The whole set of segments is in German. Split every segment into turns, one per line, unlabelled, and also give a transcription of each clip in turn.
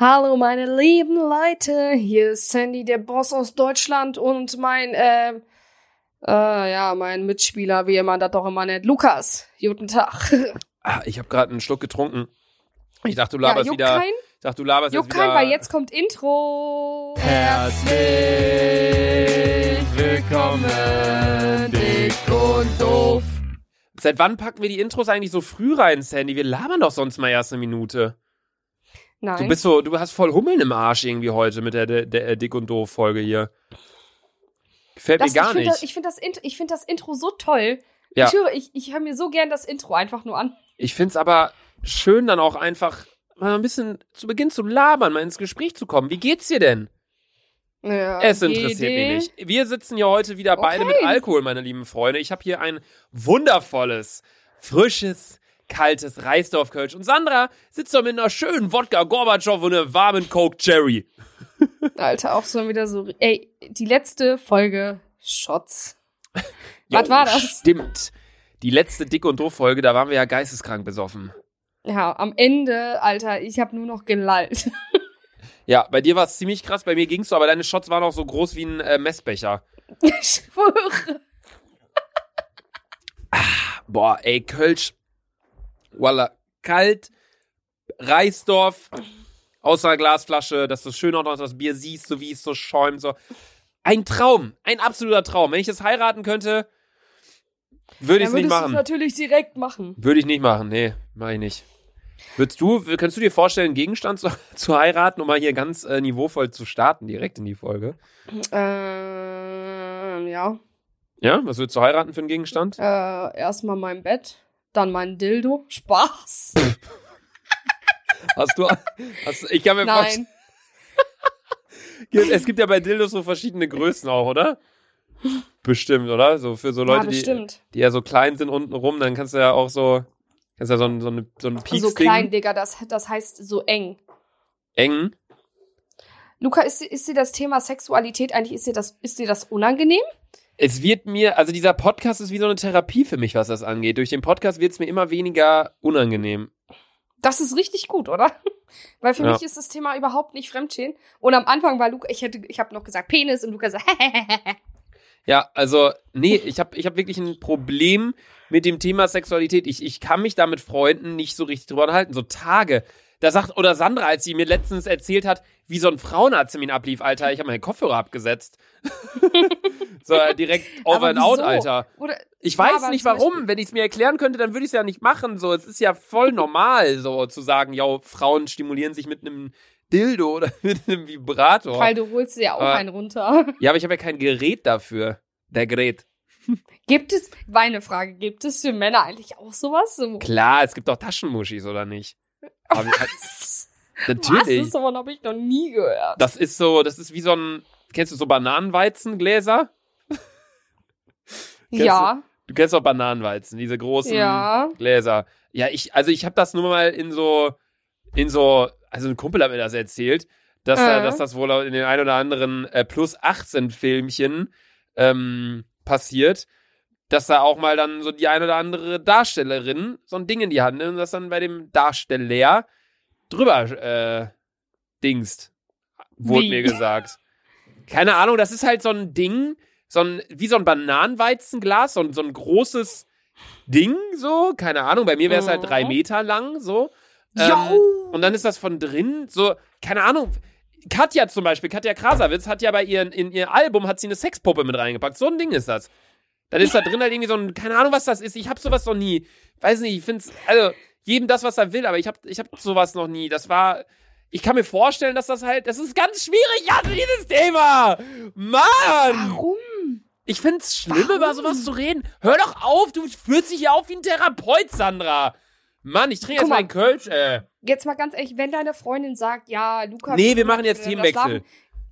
Hallo meine lieben Leute, hier ist Sandy, der Boss aus Deutschland und mein, äh, äh, ja, mein Mitspieler, wie man das doch immer nennt, Lukas. Guten Tag.
Ah, ich habe gerade einen Schluck getrunken. Ich dachte, du laberst
ja,
wieder.
Kein,
ich dachte, du laberst
juckt
jetzt wieder.
kein, weil jetzt kommt Intro.
Herzlich willkommen, dick und doof. Seit wann packen wir die Intros eigentlich so früh rein, Sandy? Wir labern doch sonst mal erst eine Minute.
Nein.
Du bist so, du hast voll Hummeln im Arsch irgendwie heute mit der, der, der Dick und Doof Folge hier. Gefällt
das,
mir gar
ich
nicht.
Das, ich finde das, ich find das Intro so toll.
Ja.
Ich höre, ich, ich höre mir so gern das Intro einfach nur an.
Ich find's aber schön, dann auch einfach mal ein bisschen zu Beginn zu labern, mal ins Gespräch zu kommen. Wie geht's dir denn?
Ja,
Es interessiert mich nicht. Wir sitzen ja heute wieder beide
Okay.
mit Alkohol, meine lieben Freunde. Ich habe hier ein wundervolles, frisches, kaltes Reisdorf-Kölsch. Und Sandra sitzt da mit einer schönen Wodka Gorbatschow und einer warmen Coke Cherry.
Alter, auch so wieder so. Ey, die letzte Folge Shots.
Jo,
Was war das?
Stimmt. Die letzte Dick- und Doof-Folge, da waren wir ja geisteskrank besoffen.
Ja, am Ende, Alter, ich habe nur noch gelallt.
Ja, bei dir war es ziemlich krass, bei mir ging's so, aber deine Shots waren auch so groß wie ein äh, Messbecher.
Ich schwöre.
Boah, ey, Kölsch. Voila. Kalt. Reisdorf. Aus einer Glasflasche, dass du schön auch noch das Bier siehst, so wie es so schäumt. So. Ein Traum. Ein absoluter Traum. Wenn ich das heiraten könnte, würde ich es nicht
würdest du es
machen.
natürlich direkt machen.
Würde ich nicht machen. Nee, mach ich nicht. Würdest du, könntest du dir vorstellen, einen Gegenstand zu, zu heiraten, um mal hier ganz äh, niveauvoll zu starten, direkt in die Folge?
Ähm, ja.
Ja, was würdest du heiraten für einen Gegenstand?
Äh, erstmal mein Bett, dann mein Dildo. Spaß.
Hast du, hast, ich kann mir
Nein.
Es gibt ja bei Dildos so verschiedene Größen auch, oder? Bestimmt, oder? So für so Leute,
ja,
die, die ja so klein sind unten rum, dann kannst du ja auch so, kannst ja so ein, so ein, so ein Pieks
so klein, Digga, das, das heißt so eng.
eng.
Luca, ist, dir- ist dir das Thema Sexualität eigentlich, ist dir das, ist dir das unangenehm?
Es wird mir, also dieser Podcast ist wie so eine Therapie für mich, was das angeht. Durch den Podcast wird es mir immer weniger unangenehm.
Das ist richtig gut, oder? Weil für
Ja.
mich ist das Thema überhaupt nicht Fremdschämen. Und am Anfang war Luca, ich hätte, ich habe noch gesagt Penis und Luca so,
Ja, also, nee, ich habe ich hab wirklich ein Problem mit dem Thema Sexualität. Ich, ich kann mich da mit Freunden nicht so richtig drüber unterhalten. So Tage. Da sagt, oder Sandra, als sie mir letztens erzählt hat, wie so ein Frauenarzttermin ablief, Alter, ich habe meinen Kopfhörer abgesetzt. so äh, direkt over and out? Alter.
Oder,
Ich weiß nicht warum. Wenn ich es mir erklären könnte, dann würde ich es ja nicht machen. So, es ist ja voll normal, so zu sagen, ja, Frauen stimulieren sich mit einem Dildo oder mit einem Vibrator.
weil du holst dir ja auch
Aber-
einen runter.
Ja, aber ich habe ja kein Gerät dafür. Der Gerät.
Gibt es, meine Frage, gibt es für Männer eigentlich auch sowas? So,
Klar, es gibt auch Taschenmuschis, oder nicht? Halt,
was?
natürlich.
Was? Das habe ich noch nie gehört.
Das ist so, das ist wie so ein, kennst du so Bananenweizengläser?
Ja,
Du kennst auch Bananenweizen, diese großen
ja.
Gläser. Ja, ich, also ich habe das nur mal in so, in so, also ein Kumpel hat mir das erzählt, dass,
äh.
dass das wohl in den ein oder anderen äh, plus 18 Filmchen ähm, passiert, dass da auch mal dann so die ein oder andere Darstellerin so ein Ding in die Hand nimmt und das dann bei dem Darsteller drüber äh, dingst. Wurde
Wie?
mir gesagt. Keine Ahnung, das ist halt so ein Ding, so ein, wie so ein Bananenweizenglas, so ein, so ein großes Ding, so, keine Ahnung, bei mir wäre es halt drei
Mhm.
Meter lang, so. Ähm, und dann ist das von drin, so, keine Ahnung. Katja zum Beispiel, Katja Krasavitz hat ja bei ihren, in ihr Album hat sie eine Sexpuppe mit reingepackt. So ein Ding ist das. Dann ist da drin halt irgendwie so ein, keine Ahnung, was das ist. Ich hab sowas noch nie. Weiß nicht, ich find's, also, jedem das, was er will, aber ich hab, ich hab sowas noch nie. Das war, ich kann mir vorstellen, dass das halt, das ist ganz schwierig, ja, dieses Thema. Mann!
Warum?
Ich find's schlimm,
Warum?
über sowas zu reden. Hör doch auf, du fühlst dich ja auf wie ein Therapeut, Sandra. Mann, ich trinke jetzt
mal.
meinen Kölsch, äh.
Jetzt mal ganz ehrlich, wenn deine Freundin sagt, ja, Luca.
Nee, wir machen jetzt
äh,
Themenwechsel. Wir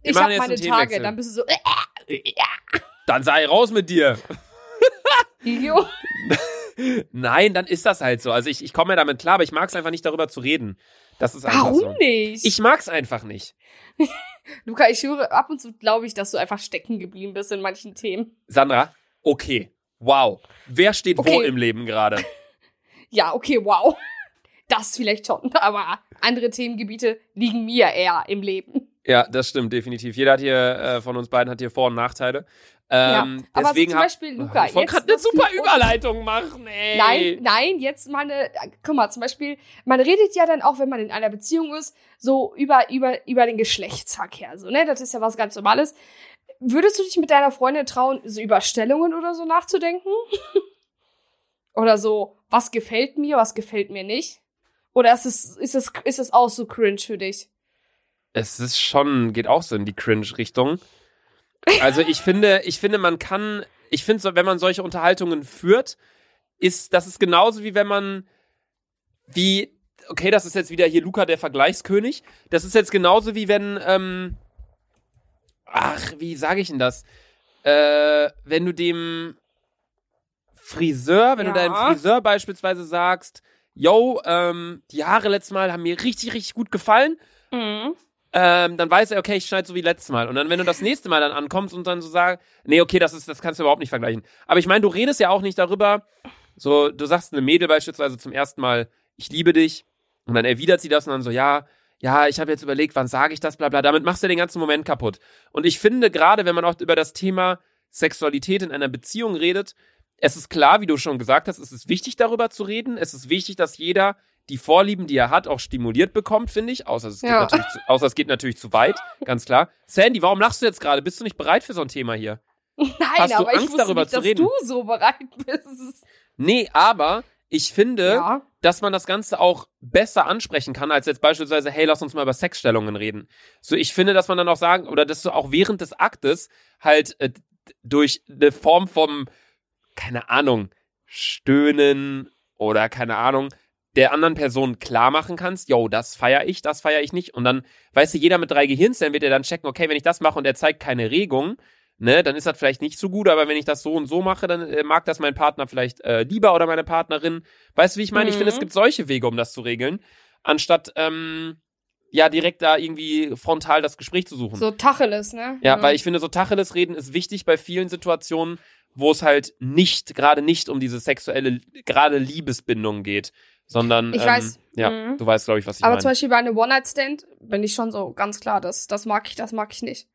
Ich
machen
hab
jetzt
meine Tage, dann bist du so, äh,
Dann sei raus mit dir.
Idiot.
Nein, dann ist das halt so. Also ich, ich komme ja damit klar, aber ich mag es einfach nicht darüber zu reden. Das ist einfach
Warum
so.
nicht?
Ich mag's einfach nicht.
Luca, ich höre, ab und zu glaube ich, dass du einfach stecken geblieben bist in manchen Themen.
Sandra, okay. Wow. Wer steht wo
Okay.
im Leben gerade?
Ja, okay, wow. Das vielleicht schon, aber andere Themengebiete liegen mir eher im Leben.
Ja, das stimmt, definitiv. Jeder hat hier, äh, von uns beiden hat hier Vor- und Nachteile. Ähm,
ja, aber
deswegen
so zum
hab-
Beispiel, Luca,
ich wollte
jetzt
gerade eine super Überleitung machen, ey.
Nein, nein, jetzt mal eine, guck mal, zum Beispiel, man redet ja dann auch, wenn man in einer Beziehung ist, so über, über, über den Geschlechtsverkehr, so, ne, das ist ja was ganz Normales. Würdest du dich mit deiner Freundin trauen, so über Stellungen oder so nachzudenken? oder so, was gefällt mir, was gefällt mir nicht? Oder ist es, ist es, ist es auch so cringe für dich?
Es ist schon, geht auch so in die Cringe-Richtung. Also ich finde, ich finde, man kann, ich finde, wenn man solche Unterhaltungen führt, ist, das ist genauso wie wenn man, wie, okay, das ist jetzt wieder hier Luca der Vergleichskönig. Das ist jetzt genauso wie wenn, ähm, ach, wie sage ich denn das? Äh, wenn du dem Friseur, wenn du
Ja.
deinem Friseur beispielsweise sagst, yo, ähm, die Haare letztes Mal haben mir richtig, richtig gut gefallen
Mhm.
Ähm, dann weiß er, okay, ich schneide so wie letztes Mal. Und dann, wenn du das nächste Mal dann ankommst und dann so sagst, nee, okay, das ist, das kannst du überhaupt nicht vergleichen. Aber ich meine, du redest ja auch nicht darüber, so, du sagst einem Mädel beispielsweise zum ersten Mal, ich liebe dich, und dann erwidert sie das und dann so, ja, ja, ich habe jetzt überlegt, wann sage ich das, bla bla. Damit machst du den ganzen Moment kaputt. Und ich finde, gerade wenn man auch über das Thema Sexualität in einer Beziehung redet, es ist klar, wie du schon gesagt hast, es ist wichtig, darüber zu reden. Es ist wichtig, dass jeder die Vorlieben, die er hat, auch stimuliert bekommt, finde ich. Außer es, geht
Ja.
natürlich zu, außer es geht natürlich zu weit, ganz klar. Sandy, warum lachst du jetzt gerade? Bist du nicht bereit für so ein Thema hier?
Nein,
Hast du
aber ich
Angst,
wusste
darüber
nicht,
zu
dass
reden?
du so bereit bist.
Nee, aber ich finde,
Ja.
dass man das Ganze auch besser ansprechen kann, als jetzt beispielsweise, hey, lass uns mal über Sexstellungen reden. So, ich finde, dass man dann auch sagen, oder dass du auch während des Aktes halt äh, durch eine Form vom, keine Ahnung, Stöhnen oder keine Ahnung, der anderen Person klar machen kannst, yo, das feier ich, das feier ich nicht. Und dann, weißt du, jeder mit drei Gehirnzellen wird ja dann checken, okay, wenn ich das mache und er zeigt keine Regung, ne, dann ist das vielleicht nicht so gut, aber wenn ich das so und so mache, dann äh, mag das mein Partner vielleicht äh, lieber oder meine Partnerin. Weißt du, wie ich meine? Ich finde, es
Mhm.
gibt solche Wege, um das zu regeln, anstatt ähm, ja direkt da irgendwie frontal das Gespräch zu suchen.
So Tacheles, ne?
Ja, weil ich finde, so Tacheles reden ist wichtig bei vielen Situationen, wo es halt nicht, gerade nicht um diese sexuelle, gerade Liebesbindung geht, sondern
Ich
ähm,
weiß.
ja,
Mhm.
du weißt, glaube ich, was ich
Aber
meine.
zum Beispiel bei einem One-Night-Stand bin ich schon so ganz klar, das, das mag ich, das mag ich nicht.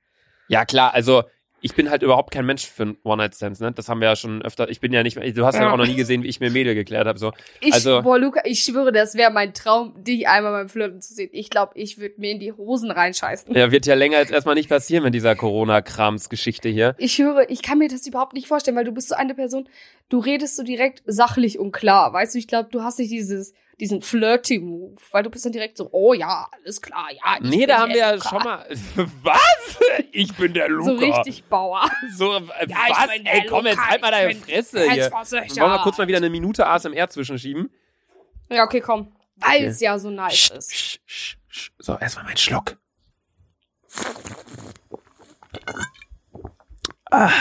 Ja, klar, also ich bin halt überhaupt kein Mensch für One-Night-Stands, ne? Das haben wir ja schon öfter, ich bin ja nicht, du hast ja,
Ja.
auch noch nie gesehen, wie ich mir Mädel geklärt habe, so.
Ich,
Also-
boah, Luca, ich schwöre, das wäre mein Traum, dich einmal beim Flirten zu sehen. Ich glaube, ich würde mir in die Hosen reinscheißen.
Ja, wird ja länger jetzt erstmal nicht passieren mit dieser Corona-Krams-Geschichte hier.
Ich höre, ich kann mir das überhaupt nicht vorstellen, weil du bist so eine Person, du redest so direkt sachlich und klar. Weißt du, ich glaube, du hast nicht dieses, diesen Flirty-Move, weil du bist dann direkt so, oh ja, alles klar, ja.
Nee, da haben wir ja schon mal. Was? Ich bin der Luca.
So richtig Bauer.
So, äh,
Ja,
was? Ey, komm, jetzt
Luca,
halt mal deine Fresse hier. Wollen wir kurz mal wieder eine Minute ASMR zwischenschieben?
Ja, okay, komm. Weil
Okay.
es ja so nice
Sch,
ist.
sch, sch, sch. So, erstmal mein Schluck. Ah.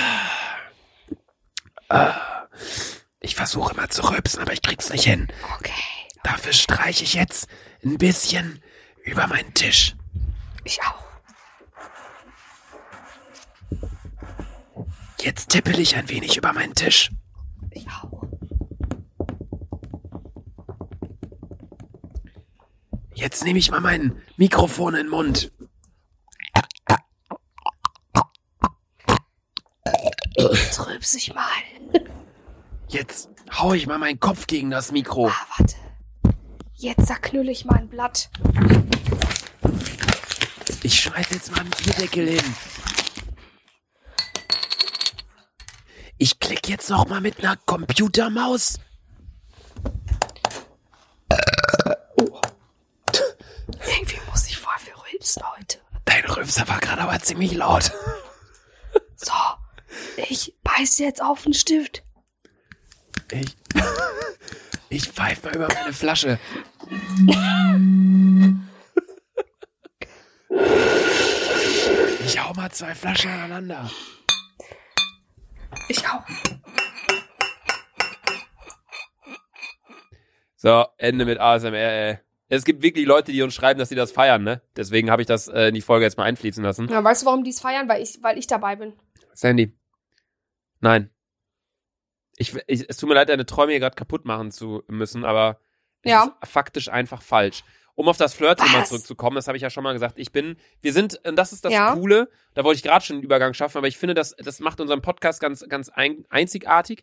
Ah. Ich versuche immer zu rülpsen, aber ich krieg's nicht hin.
Okay.
Dafür streiche ich jetzt ein bisschen über meinen Tisch.
Ich auch.
Jetzt tippel ich ein wenig über meinen Tisch.
Ich auch.
Jetzt nehme ich mal mein Mikrofon in den Mund.
Jetzt rülps ich mal.
Jetzt hau ich mal meinen Kopf gegen das Mikro.
Ah, warte. Jetzt zerknülle ich mal ein Blatt.
Ich schmeiß jetzt mal einen Bierdeckel hin. Ich klick jetzt noch mal mit einer Computermaus.
Irgendwie muss ich voll viel rülpsen heute.
Dein Rülpser war gerade aber ziemlich laut.
So. Ich beiß jetzt auf den Stift.
Ich, ich pfeife mal über meine Flasche. Ich hau mal zwei Flaschen aneinander.
Ich auch.
So, Ende mit ASMR, ey. Es gibt wirklich Leute, die uns schreiben, dass sie das feiern, ne? Deswegen habe ich das äh, in die Folge jetzt mal einfließen lassen.
Ja, weißt du, warum die es feiern? Weil ich, weil ich dabei bin.
Sandy. Nein. Ich, ich, es tut mir leid, deine Träume hier gerade kaputt machen zu müssen, aber Es
Ja.
ist faktisch einfach falsch. Um auf das Flirt-Thema
Was?
zurückzukommen, das habe ich ja schon mal gesagt. Ich bin, wir sind, und das ist das
Ja.
Coole, da wollte ich gerade schon den Übergang schaffen, aber ich finde, das, das macht unseren Podcast ganz, ganz ein, einzigartig.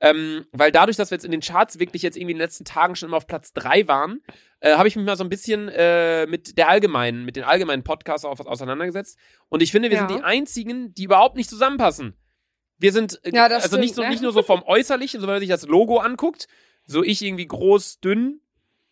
Ähm, weil dadurch, dass wir jetzt in den Charts wirklich jetzt irgendwie in den letzten Tagen schon immer auf Platz drei waren, äh, habe ich mich mal so ein bisschen äh, mit der allgemeinen, mit den allgemeinen Podcasts auch auseinandergesetzt. Und ich finde, wir
Ja.
sind die einzigen, die überhaupt nicht zusammenpassen. Wir sind, äh,
Ja,
also nicht,
stimmt,
so,
ne?
nicht nur so vom Äußerlichen, sondern wenn man sich das Logo anguckt, so ich irgendwie groß, dünn,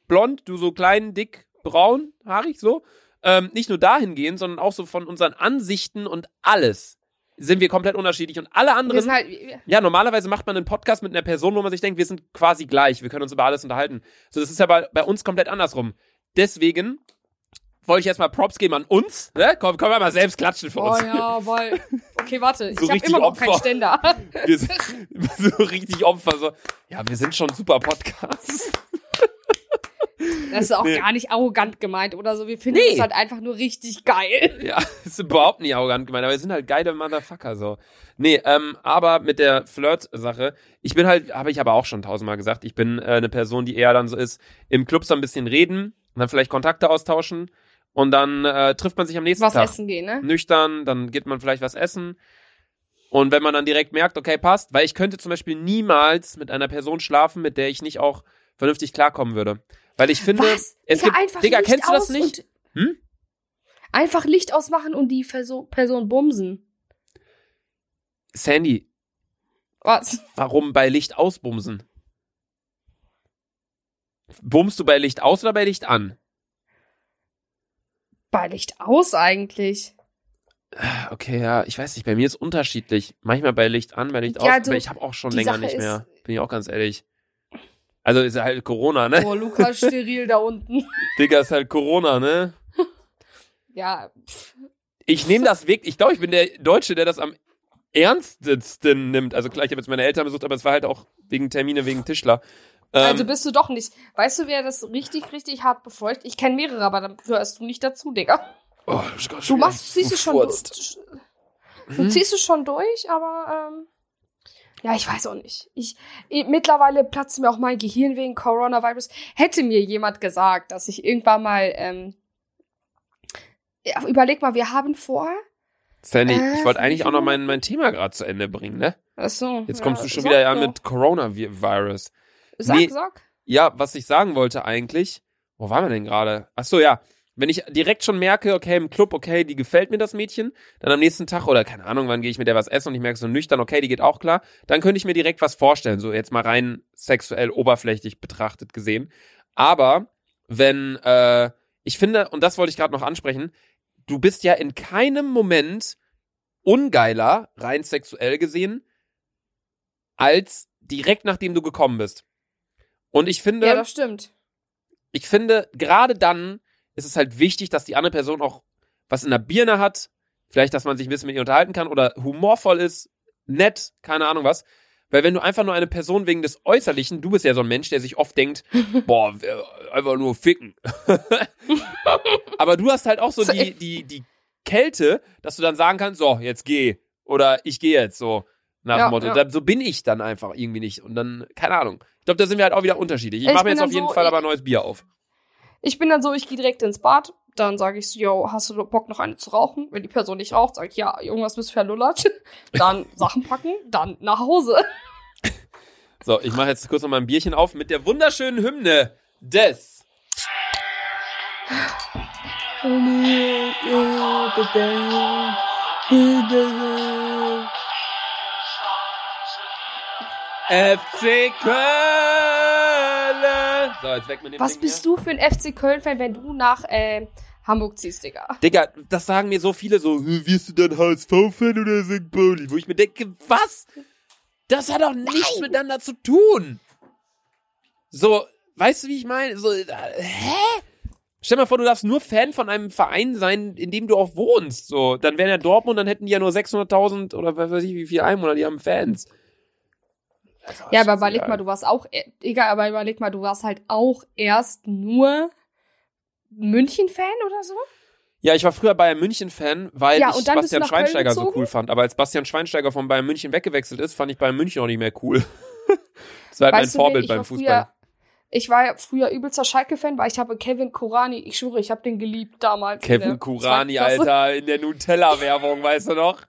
blond, du so klein, dick, braun, haarig, so. Ähm, nicht nur dahingehend, sondern auch so von unseren Ansichten und alles sind wir komplett unterschiedlich. Und alle anderen
sind halt,
ja, normalerweise macht man einen Podcast mit einer Person, wo man sich denkt, wir sind quasi gleich, wir können uns über alles unterhalten. So, das ist ja bei, bei uns komplett andersrum. Deswegen wollte ich erstmal Props geben an uns. Ne? Komm, können wir mal selbst klatschen für
Oh
uns.
ja, weil. Okay, warte.
So
ich habe immer noch keinen. Ständer.
Wir sind so richtig Opfer. So, ja, wir sind schon super Podcasts.
Das ist auch
Nee.
gar nicht arrogant gemeint oder so. Wir finden
Nee.
es halt einfach nur richtig geil.
Ja, ist überhaupt nicht arrogant gemeint, aber wir sind halt geile Motherfucker so. Nee, ähm, aber mit der Flirt-Sache, ich bin halt, habe ich aber auch schon tausendmal gesagt, ich bin äh, eine Person, die eher dann so ist, im Club so ein bisschen reden und dann vielleicht Kontakte austauschen und dann äh, trifft man sich am nächsten
Was
Tag.
essen gehen, ne?
Nüchtern, dann geht man vielleicht was essen. Und wenn man dann direkt merkt, okay, passt, weil ich könnte zum Beispiel niemals mit einer Person schlafen, mit der ich nicht auch vernünftig klarkommen würde. Weil ich finde,
Was?
es
Digga,
gibt,
einfach
Digga,
Licht
kennst du das nicht? Hm?
Einfach Licht ausmachen und die Perso Person bumsen.
Sandy,
Was?
Warum bei Licht ausbumsen? Bummst du bei Licht aus oder bei Licht an?
Bei Licht aus eigentlich.
Okay, ja, ich weiß nicht, bei mir ist unterschiedlich. Manchmal bei Licht an, bei Licht
Ja,
aus,
also,
aber ich habe auch schon länger
Sache
nicht mehr. Bin ich auch ganz ehrlich. Also ist halt Corona, ne?
Oh, Lukas steril da unten.
Digga, ist halt Corona, ne?
Ja,
Ich nehme das wirklich, ich glaube, ich bin der Deutsche, der das am ernstesten nimmt. Also klar, ich habe jetzt meine Eltern besucht, aber es war halt auch wegen Termine, wegen Tischler. Ähm,
also bist du doch nicht. Weißt du, wer das richtig, richtig hart befolgt? Ich kenne mehrere, aber dann gehörst du nicht dazu, Digga.
oh,
Du machst, ziehst du schon durch.
gefurzt.
Du
Mhm.
ziehst es schon durch, aber ähm, ja, ich weiß auch nicht. Ich, ich mittlerweile platzt mir auch mein Gehirn wegen Coronavirus. Hätte mir jemand gesagt, dass ich irgendwann mal ähm, ja, überleg mal, wir haben vor.
Sandy,
Äh,
ich wollte eigentlich auch noch mein, mein Thema gerade zu Ende bringen, ne?
Ach so,
Jetzt
ja,
kommst du schon wieder an
doch.
mit Coronavirus.
Sag,
Nee.
sag.
Ja, was ich sagen wollte eigentlich, wo waren wir denn gerade? Ach so, ja. Wenn ich direkt schon merke, okay, im Club, okay, die gefällt mir das Mädchen, dann am nächsten Tag oder keine Ahnung, wann gehe ich mit der was essen und ich merke so nüchtern, okay, die geht auch klar, dann könnte ich mir direkt was vorstellen, so jetzt mal rein sexuell oberflächlich betrachtet gesehen. Aber wenn, äh, ich finde, und das wollte ich gerade noch ansprechen, du bist ja in keinem Moment ungeiler, rein sexuell gesehen, als direkt nachdem du gekommen bist. Und ich finde,
Ja, das stimmt.
ich finde, gerade dann ist es halt wichtig, dass die andere Person auch was in der Birne hat, vielleicht, dass man sich ein bisschen mit ihr unterhalten kann oder humorvoll ist, nett, keine Ahnung was. Weil wenn du einfach nur eine Person wegen des Äußerlichen, du bist ja so ein Mensch, der sich oft denkt, boah, einfach nur ficken. Aber du hast halt auch so die, die, die Kälte, dass du dann sagen kannst, so, jetzt geh. Oder ich gehe jetzt so. Nach
Ja,
dem Motto.
ja.
So bin ich dann einfach irgendwie nicht. Und dann, keine Ahnung. Ich glaube, da sind wir halt auch wieder unterschiedlich. Ich
Ich
mache mir jetzt auf jeden
so,
Fall
ich-
aber ein neues Bier auf.
Ich bin dann so, ich gehe direkt ins Bad. Dann sage ich so, yo, hast du Bock noch eine zu rauchen? Wenn die Person nicht raucht, sage ich, ja, irgendwas bist verlullert. Dann Sachen packen, dann nach Hause.
So, ich mache jetzt kurz noch mal ein Bierchen auf mit der wunderschönen Hymne des. FC Köln! So, jetzt weg mit dem
Was
Ding
bist du für ein FC Köln-Fan, wenn du nach äh, Hamburg ziehst, Digga?
Digga, das sagen mir so viele so, "Hm, wirst du dann HSV-Fan oder St. Pauli? Wo ich mir denke, was? Das hat doch nichts miteinander zu tun. So, weißt du, wie ich meine? So, äh, hä? Stell mal vor, du darfst nur Fan von einem Verein sein, in dem du auch wohnst. So, dann wären ja Dortmund, dann hätten die ja nur 600.000 oder was weiß ich, wie viel Einwohner, die haben Fans.
Ja, aber überleg mal, du warst auch, äh, Digga, aber überleg mal, du warst halt auch erst nur München-Fan oder so?
Ja, ich war früher Bayern München-Fan, weil
Ja,
ich Bastian Schweinsteiger so cool fand. Aber als Bastian Schweinsteiger von Bayern München weggewechselt ist, fand ich Bayern München auch nicht mehr cool. das war halt mein
Weißt
Vorbild
ich
beim
war
Fußball.
Früher, ich war ja früher übelster Schalke-Fan, weil ich habe Kevin Kurani, ich schwöre, ich habe den geliebt damals. in
Kevin Kurani. Alter, in der Nutella-Werbung, weißt du noch?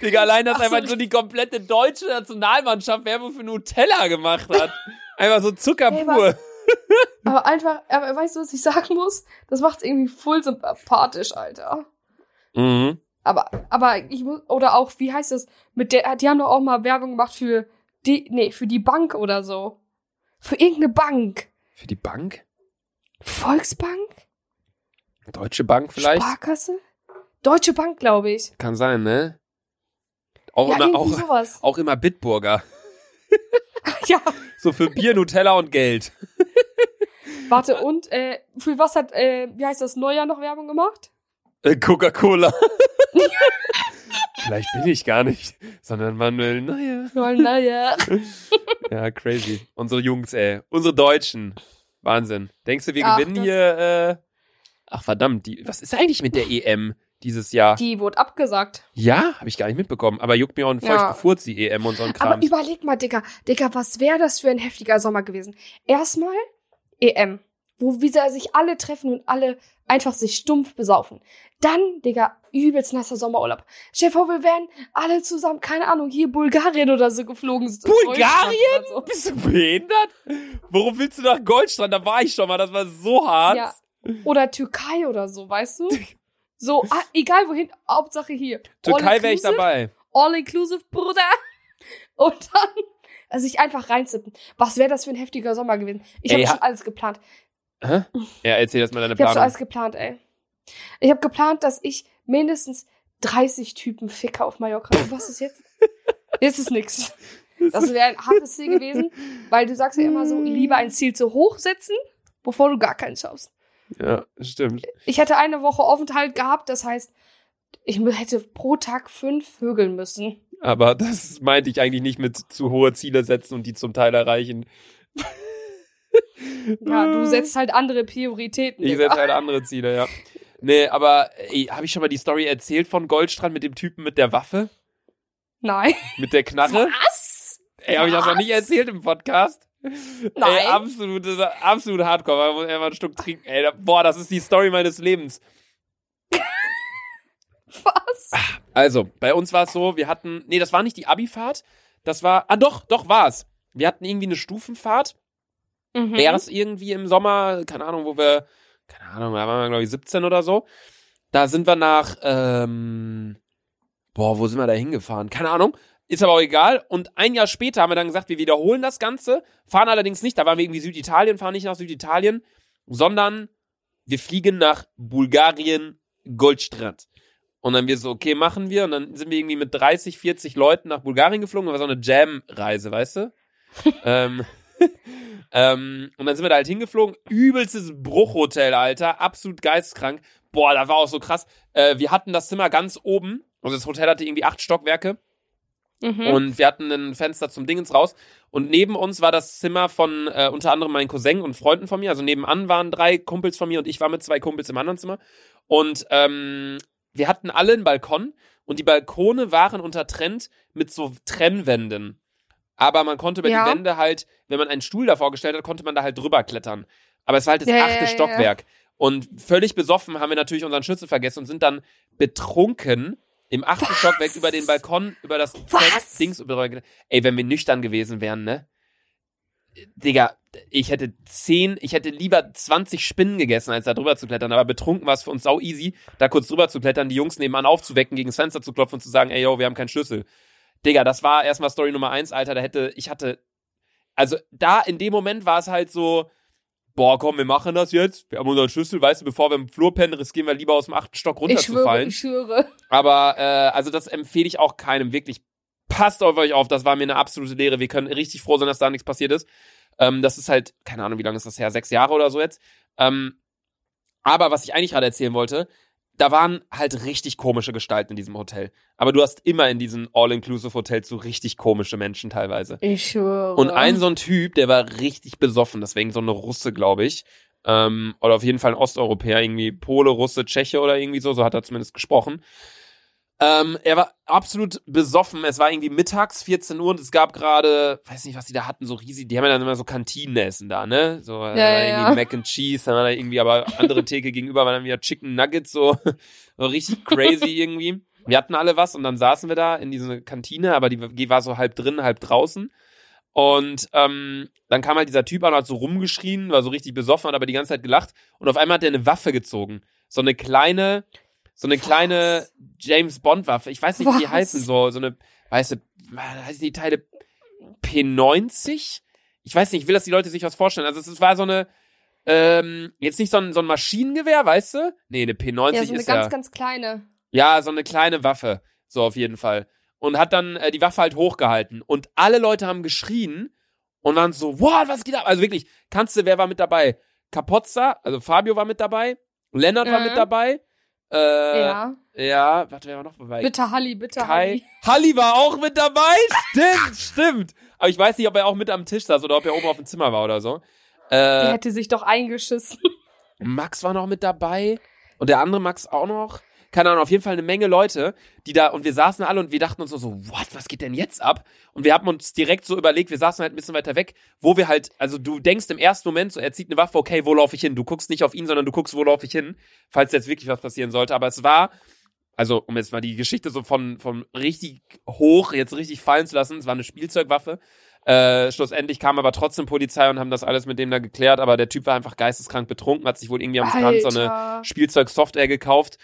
Digga, allein, dass
so.
einfach so die komplette deutsche Nationalmannschaft Werbung für Nutella gemacht hat. Einfach so Zucker
Ey,
pur.
Aber einfach, aber weißt du, was ich sagen muss? Das macht's irgendwie voll sympathisch, Alter.
Mhm.
Aber, aber ich muss, oder auch, wie heißt das? Mit der, die haben doch auch mal Werbung gemacht für die, nee, für die Bank oder so. Für irgendeine Bank.
Für die Bank?
Volksbank?
Deutsche Bank vielleicht?
Sparkasse? Deutsche Bank, glaube ich.
Kann sein, ne? Auch,
ja,
immer, auch,
sowas.
auch immer Bitburger.
Ja,
So für Bier, Nutella und Geld.
warte, und, äh, für was hat, äh, wie heißt das, Neujahr noch Werbung gemacht?
Äh, Coca-Cola. Vielleicht bin ich gar nicht, sondern Manuel Neuer.
Weil, naja.
Ja, crazy. Unsere Jungs, ey. Unsere Deutschen. Wahnsinn. Denkst du, wir
Ach,
gewinnen hier? Äh... Ach, verdammt. Die... Was ist eigentlich mit der EM dieses Jahr?
Die wurde abgesagt.
Ja, habe ich gar nicht mitbekommen. Aber juckt mir auch ein
Ja.
feuchten Furz, die EM und so ein Kram.
Aber überleg mal, Digga, Digga, was wäre das für ein heftiger Sommer gewesen? Erstmal EM, wo wieder sich alle treffen und alle einfach sich stumpf besaufen. Dann, Digga, übelst nasser Sommerurlaub. Vor, wir wären alle zusammen, keine Ahnung, hier Bulgarien oder so geflogen.
Bulgarien?
So.
Bist du behindert? Warum willst du nach Goldstrand? Da war ich schon mal. Das war so hart.
Ja. Oder Türkei oder so, weißt du? So, ah, egal wohin, Hauptsache hier.
Türkei wäre ich dabei.
All-inclusive, Bruder. Und dann, also sich einfach reinzippen. Was wäre das für ein heftiger Sommer gewesen? Ich habe
ha-
schon alles geplant.
Hä? Ja, erzähl das mal deine
Ich habe schon
Planung.
alles geplant, ey. Ich habe geplant, dass ich mindestens 30 Typen ficke auf Mallorca. Und was ist jetzt? Jetzt ist nix. Das wäre ein hartes Ziel gewesen, weil du sagst ja immer so, lieber ein Ziel zu hoch setzen, bevor du gar keins schaffst.
Ja, stimmt.
Ich hätte eine Woche Aufenthalt gehabt, das heißt, ich hätte pro Tag fünf vögeln müssen.
Aber das meinte ich eigentlich nicht mit zu hohe Ziele setzen und die zum Teil erreichen.
Ja, du setzt halt andere Prioritäten.
Ich setze halt andere Ziele, ja. Nee, aber habe ich schon mal die Story erzählt von Goldstrand mit dem Typen mit der Waffe?
Nein.
Mit der Knarre?
Was?
Ey, habe ich das noch nicht erzählt im Podcast? Ey,
Nein.
absolut, absolut hardcore. Man muss einfach ein Stück trinken. Ey, boah, das ist die Story meines Lebens.
Was?
Also, bei uns war es so, wir hatten, nee, das war nicht die Abifahrt, das war, ah doch, doch war's. Wir hatten irgendwie eine Stufenfahrt,
Mhm.
erst irgendwie im Sommer, keine Ahnung, wo wir, keine Ahnung, da waren wir glaube ich 17 oder so. Da sind wir nach, ähm, boah, wo sind wir da hingefahren? Keine Ahnung, ist aber auch egal. Und ein Jahr später haben wir dann gesagt, wir wiederholen das Ganze, fahren allerdings nicht, da waren wir irgendwie Süditalien, fahren nicht nach Süditalien, sondern wir fliegen nach Bulgarien, Goldstrand. Und dann wir so, okay, machen wir. Und dann sind wir irgendwie mit 30, 40 Leuten nach Bulgarien geflogen. Das war so eine Jam-Reise, weißt du? ähm, ähm, und dann sind wir da halt hingeflogen. Übelstes Bruchhotel, Alter. Absolut geisteskrank. Boah, da war auch so krass. Äh, wir hatten das Zimmer ganz oben. Also das Hotel hatte irgendwie acht Stockwerke.
Mhm.
Und wir hatten ein Fenster zum Dingens raus. Und neben uns war das Zimmer von äh, unter anderem meinen Cousin und Freunden von mir. Also nebenan waren drei Kumpels von mir und ich war mit zwei Kumpels im anderen Zimmer. Und ähm, wir hatten alle einen Balkon und die Balkone waren untertrennt mit so Trennwänden. Aber man konnte über
Ja.
die Wände halt, wenn man einen Stuhl davor gestellt hat, konnte man da halt drüber klettern. Aber es war halt das
Ja,
achte
ja.
Stockwerk. Und völlig besoffen haben wir natürlich unseren Schlüssel vergessen und sind dann betrunken im achten
Was?
Stockwerk über den Balkon, über das
Was?
Dings über. Ey, wenn wir nüchtern gewesen wären, ne? Digga, ich hätte zehn, ich hätte lieber 20 Spinnen gegessen, als da drüber zu klettern. Aber betrunken war es für uns sau easy, da kurz drüber zu klettern, die Jungs nebenan aufzuwecken, gegen das Fenster zu klopfen und zu sagen, ey, yo, wir haben keinen Schlüssel. Digga, das war erstmal Story Nummer eins, Alter. Da hätte, ich hatte, also da in dem Moment war es halt so, boah, komm, wir machen das jetzt. Wir haben unseren Schlüssel, weißt du, bevor wir im Flur pennen, riskieren wir lieber aus dem achten Stock
ich schwöre,
runterzufallen.
ich schwöre.
Aber äh, also das empfehle ich auch keinem wirklich. Passt auf euch auf, das war mir eine absolute Lehre. Wir können richtig froh sein, dass da nichts passiert ist. Ähm, das ist halt, keine Ahnung, wie lange ist das her? Sechs Jahre oder so jetzt. Ähm, aber was ich eigentlich gerade erzählen wollte, da waren halt richtig komische Gestalten in diesem Hotel. Aber du hast immer in diesen All-Inclusive-Hotels so richtig komische Menschen teilweise.
Ich schwöre.
Und ein so ein Typ, der war richtig besoffen, deswegen so eine Russe, glaube ich. Ähm, oder auf jeden Fall ein Osteuropäer, irgendwie Pole, Russe, Tscheche oder irgendwie so, so hat er zumindest gesprochen. Ähm, er war absolut besoffen. Es war irgendwie mittags, 14 Uhr und es gab gerade, weiß nicht, was die da hatten, so riesig, die haben ja dann immer so Kantinenessen da, ne? So
Ja,
äh,
ja,
irgendwie
ja.
Mac and Cheese, dann war da irgendwie aber andere Theke gegenüber waren dann wieder Chicken Nuggets, so, so richtig crazy irgendwie. Wir hatten alle was und dann saßen wir da in dieser Kantine, aber die war so halb drin, halb draußen. Und ähm, dann kam halt dieser Typ an und hat so rumgeschrien, war so richtig besoffen, hat aber die ganze Zeit gelacht. Und auf einmal hat er eine Waffe gezogen. So eine kleine, so eine kleine James Bond Waffe. Ich weiß nicht, wie die heißen, so, so eine, weißt du, heißen die Teile P90? Ich weiß nicht, ich will, dass die Leute sich was vorstellen. Also es, war so eine, ähm, jetzt nicht so ein, so ein Maschinengewehr, weißt du? Nee, eine P90
Ja, so eine
ist
ganz,
ja.
ganz kleine.
Ja, so eine kleine Waffe. So auf jeden Fall. Und hat dann äh, die Waffe halt hochgehalten. Und alle Leute haben geschrien und waren so, what, was geht ab? Also wirklich, kannst du, wer war mit dabei? Capozza, also Fabio war mit dabei. Lennart war
Mhm.
mit dabei. Äh, ja.
ja.
warte, wer war noch dabei?
Bitte Halli, bitte
Kai.
Halli.
Halli war auch mit dabei. Stimmt, stimmt. Aber ich weiß nicht, ob er auch mit am Tisch saß oder ob er oben auf dem Zimmer war oder so.
Der
Äh,
hätte sich doch eingeschissen.
Max war noch mit dabei und der andere Max auch noch. Keine Ahnung, auf jeden Fall eine Menge Leute, die da, und wir saßen alle und wir dachten uns so, so, what, was geht denn jetzt ab? Und wir haben uns direkt so überlegt, wir saßen halt ein bisschen weiter weg, wo wir halt, also du denkst im ersten Moment so, er zieht eine Waffe, okay, wo laufe ich hin? Du guckst nicht auf ihn, sondern du guckst, wo laufe ich hin, falls jetzt wirklich was passieren sollte. Aber es war, also um jetzt mal die Geschichte so von, von richtig hoch jetzt richtig fallen zu lassen, es war eine Spielzeugwaffe. Äh, schlussendlich kam aber trotzdem Polizei und haben das alles mit dem da geklärt, aber der Typ war einfach geisteskrank betrunken, hat sich wohl irgendwie am Strand so eine. Spielzeugsoftware gekauft.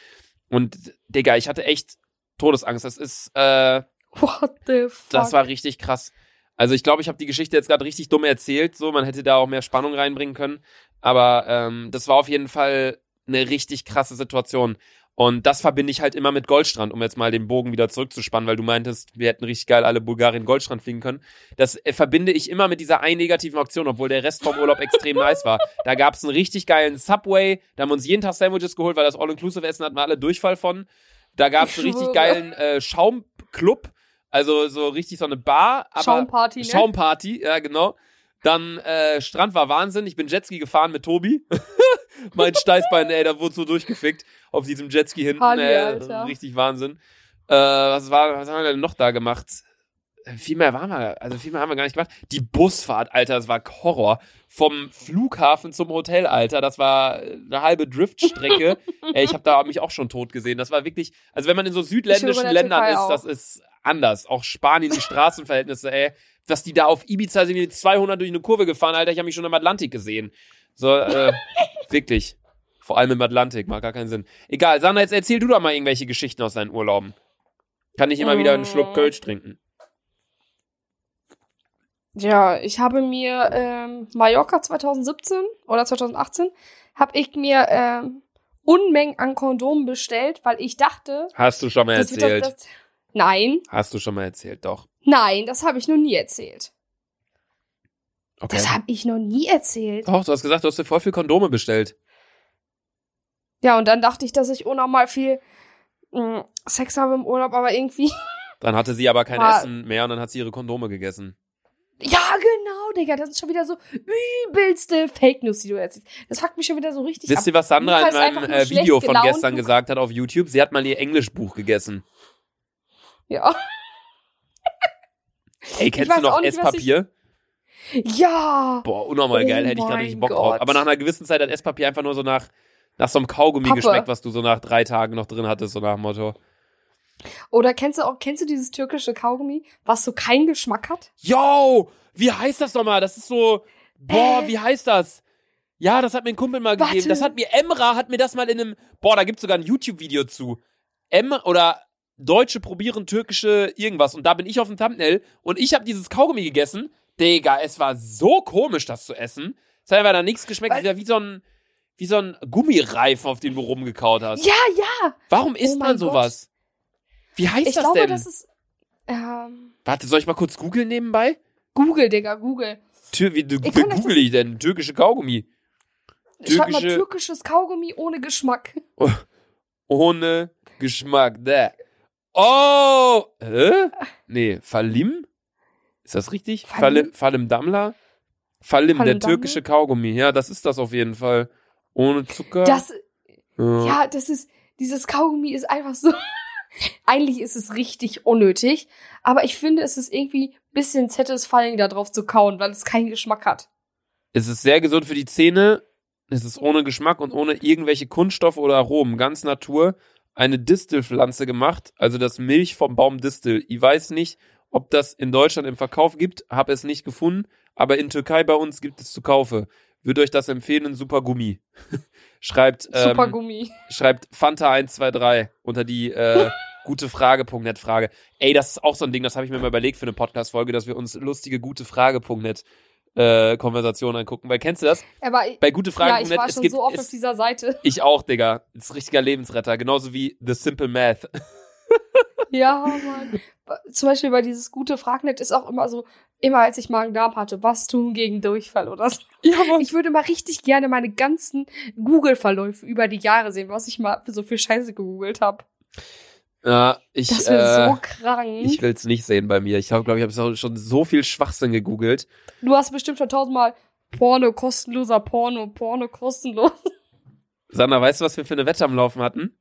Und Digga, ich hatte echt Todesangst. Das ist, äh,
What the fuck?
das war richtig krass. Also ich glaube, ich habe die Geschichte jetzt gerade richtig dumm erzählt. So, man hätte da auch mehr Spannung reinbringen können. Aber ähm, das war auf jeden Fall eine richtig krasse Situation. Und das verbinde ich halt immer mit Goldstrand, um jetzt mal den Bogen wieder zurückzuspannen, weil du meintest, wir hätten richtig geil alle Bulgarien Goldstrand fliegen können. Das äh, verbinde ich immer mit dieser einen negativen Aktion, obwohl der Rest vom Urlaub extrem nice war. Da gab's einen richtig geilen Subway, da haben wir uns jeden Tag Sandwiches geholt, weil das All-Inclusive-Essen hatten wir alle Durchfall von. Da gab's einen
Ich
richtig geilen äh, Schaumclub, also so richtig so eine Bar, aber
Schaumparty, ne?
Schaumparty, ja genau. Dann äh, Strand war Wahnsinn. Ich bin Jetski gefahren mit Tobi. mein Steißbein, ey, da wurde so durchgefickt auf diesem Jetski hinten.
Halli,
äh. Richtig Wahnsinn. Äh, was war, was haben wir denn noch da gemacht? Äh, Viel mehr waren wir, also viel mehr haben wir gar nicht gemacht. Die Busfahrt, Alter, das war Horror. Vom Flughafen zum Hotel, Alter, das war eine halbe Driftstrecke. Ey, ich habe da mich auch schon tot gesehen. Das war wirklich, also wenn man in so südländischen Ländern ist,
auch.
das ist anders. Auch Spanien, die Straßenverhältnisse, ey. Dass die da auf Ibiza sind, die mit 200 durch eine Kurve gefahren, Alter, ich habe mich schon im Atlantik gesehen. So, äh, wirklich. Vor allem im Atlantik, macht gar keinen Sinn. Egal, Sandra, jetzt erzähl du doch mal irgendwelche Geschichten aus deinen Urlauben. Kann ich immer wieder einen Schluck
Mm.
Kölsch trinken.
Ja, ich habe mir ähm, Mallorca 2017 oder 2018 habe ich mir ähm, Unmengen an Kondomen bestellt, weil ich dachte,
Hast du schon mal erzählt.
das, das Nein,
Hast du schon mal erzählt, doch.
nein, das habe ich noch nie erzählt.
Okay.
Das habe ich noch nie erzählt.
Doch, du hast gesagt, du hast dir voll viel Kondome bestellt.
Ja, und dann dachte ich, dass ich unnormal viel mh, Sex habe im Urlaub, aber irgendwie.
Dann hatte sie aber kein
War-
Essen mehr und dann hat sie ihre Kondome gegessen.
Ja, genau, Digga, das ist schon wieder so übelste Fake News, die du erzählst. Das fuckt mich schon wieder so richtig
Wisst
ab.
ihr, was Sandra in meinem äh, Video von gestern gesagt hat auf YouTube? Sie hat mal ihr Englischbuch gegessen.
Ja.
Ey, kennst du noch
nicht,
Esspapier?
Ja.
Boah, unnormal
Oh
geil, hätte ich gerade
mein
richtig Bock
Gott.
drauf. Aber nach einer gewissen Zeit hat Esspapier einfach nur so nach, nach so einem Kaugummi
Pappe.
geschmeckt, was du so nach drei Tagen noch drin hattest, so nach dem Motto.
Oder kennst du auch, kennst du dieses türkische Kaugummi, was so keinen Geschmack hat?
Yo, wie heißt das nochmal? Das ist so, boah,
Äh.
wie heißt das? Ja, das hat mir ein Kumpel mal
Warte.
gegeben. Das hat mir, Emra hat mir das mal in einem, boah, da gibt's sogar ein YouTube-Video zu. Em, oder Deutsche probieren türkische irgendwas. Und da bin ich auf dem Thumbnail und ich habe dieses Kaugummi gegessen. Digga, es war so komisch, das zu essen. Es hat einfach da nichts geschmeckt.
Weil-
wie so ein, wie so ein Gummireifen, auf den du rumgekaut hast.
Ja, ja.
Warum isst
Oh
man sowas? Wie heißt
Ich
das
glaube,
denn?
das ist. Ähm,
Warte, soll ich mal kurz googeln nebenbei?
Google, Digga, Google.
Tür, wie, wie google ich denn? Türkische Kaugummi.
Schreib mal
Türkische-
türkisches Kaugummi ohne Geschmack.
Ohne Geschmack. Da. Oh! Hä? Nee, Falim? Ist das richtig?
Falim?
Falim, Damla? Falim, der
Falim Damla?
türkische Kaugummi. Ja, das ist das auf jeden Fall. Ohne Zucker.
Das,
ja.
ja, das ist, dieses Kaugummi ist einfach so, Eigentlich ist es richtig unnötig, aber ich finde, es ist irgendwie ein bisschen satisfying, da drauf zu kauen, weil es keinen Geschmack hat.
Es ist sehr gesund für die Zähne. Es ist ohne Geschmack und ohne irgendwelche Kunststoffe oder Aromen. Ganz Natur. Eine Distelpflanze gemacht, also das Milch vom Baum Distel. Ich weiß nicht, ob das in Deutschland im Verkauf gibt, habe es nicht gefunden, aber in Türkei bei uns gibt es zu kaufen. Würde euch das empfehlen, ein super Gummi. schreibt,
Super
ähm,
Gummi.
schreibt Fanta123 unter die äh, gute Frage.net Frage. Ey, das ist auch so ein Ding, das habe ich mir mal überlegt für eine Podcast-Folge, dass wir uns lustige gute Frage.net äh, Konversationen angucken. Weil kennst du das?
Aber
Bei gute
ja,
Frage.net,
ich war
es
schon
gibt
so oft auf
es,
dieser Seite.
ich auch, Digga. Das ist richtiger Lebensretter, genauso wie The Simple Math.
Ja, Mann. Zum Beispiel bei dieses gute Fragnet ist auch immer so, immer als ich Magen-Darm hatte, was tun gegen Durchfall oder so.
Ja.
Ich würde mal richtig gerne meine ganzen Google-Verläufe über die Jahre sehen, was ich mal so viel Scheiße gegoogelt habe.
Ja, ich,
Das wäre
äh,
so krank.
ich will's nicht sehen bei mir. Ich glaube, glaub, ich habe schon so viel Schwachsinn gegoogelt.
du hast bestimmt schon tausendmal Porno, kostenloser Porno, Porno, kostenlos.
Sandra, weißt du, was wir für eine Wette am Laufen hatten?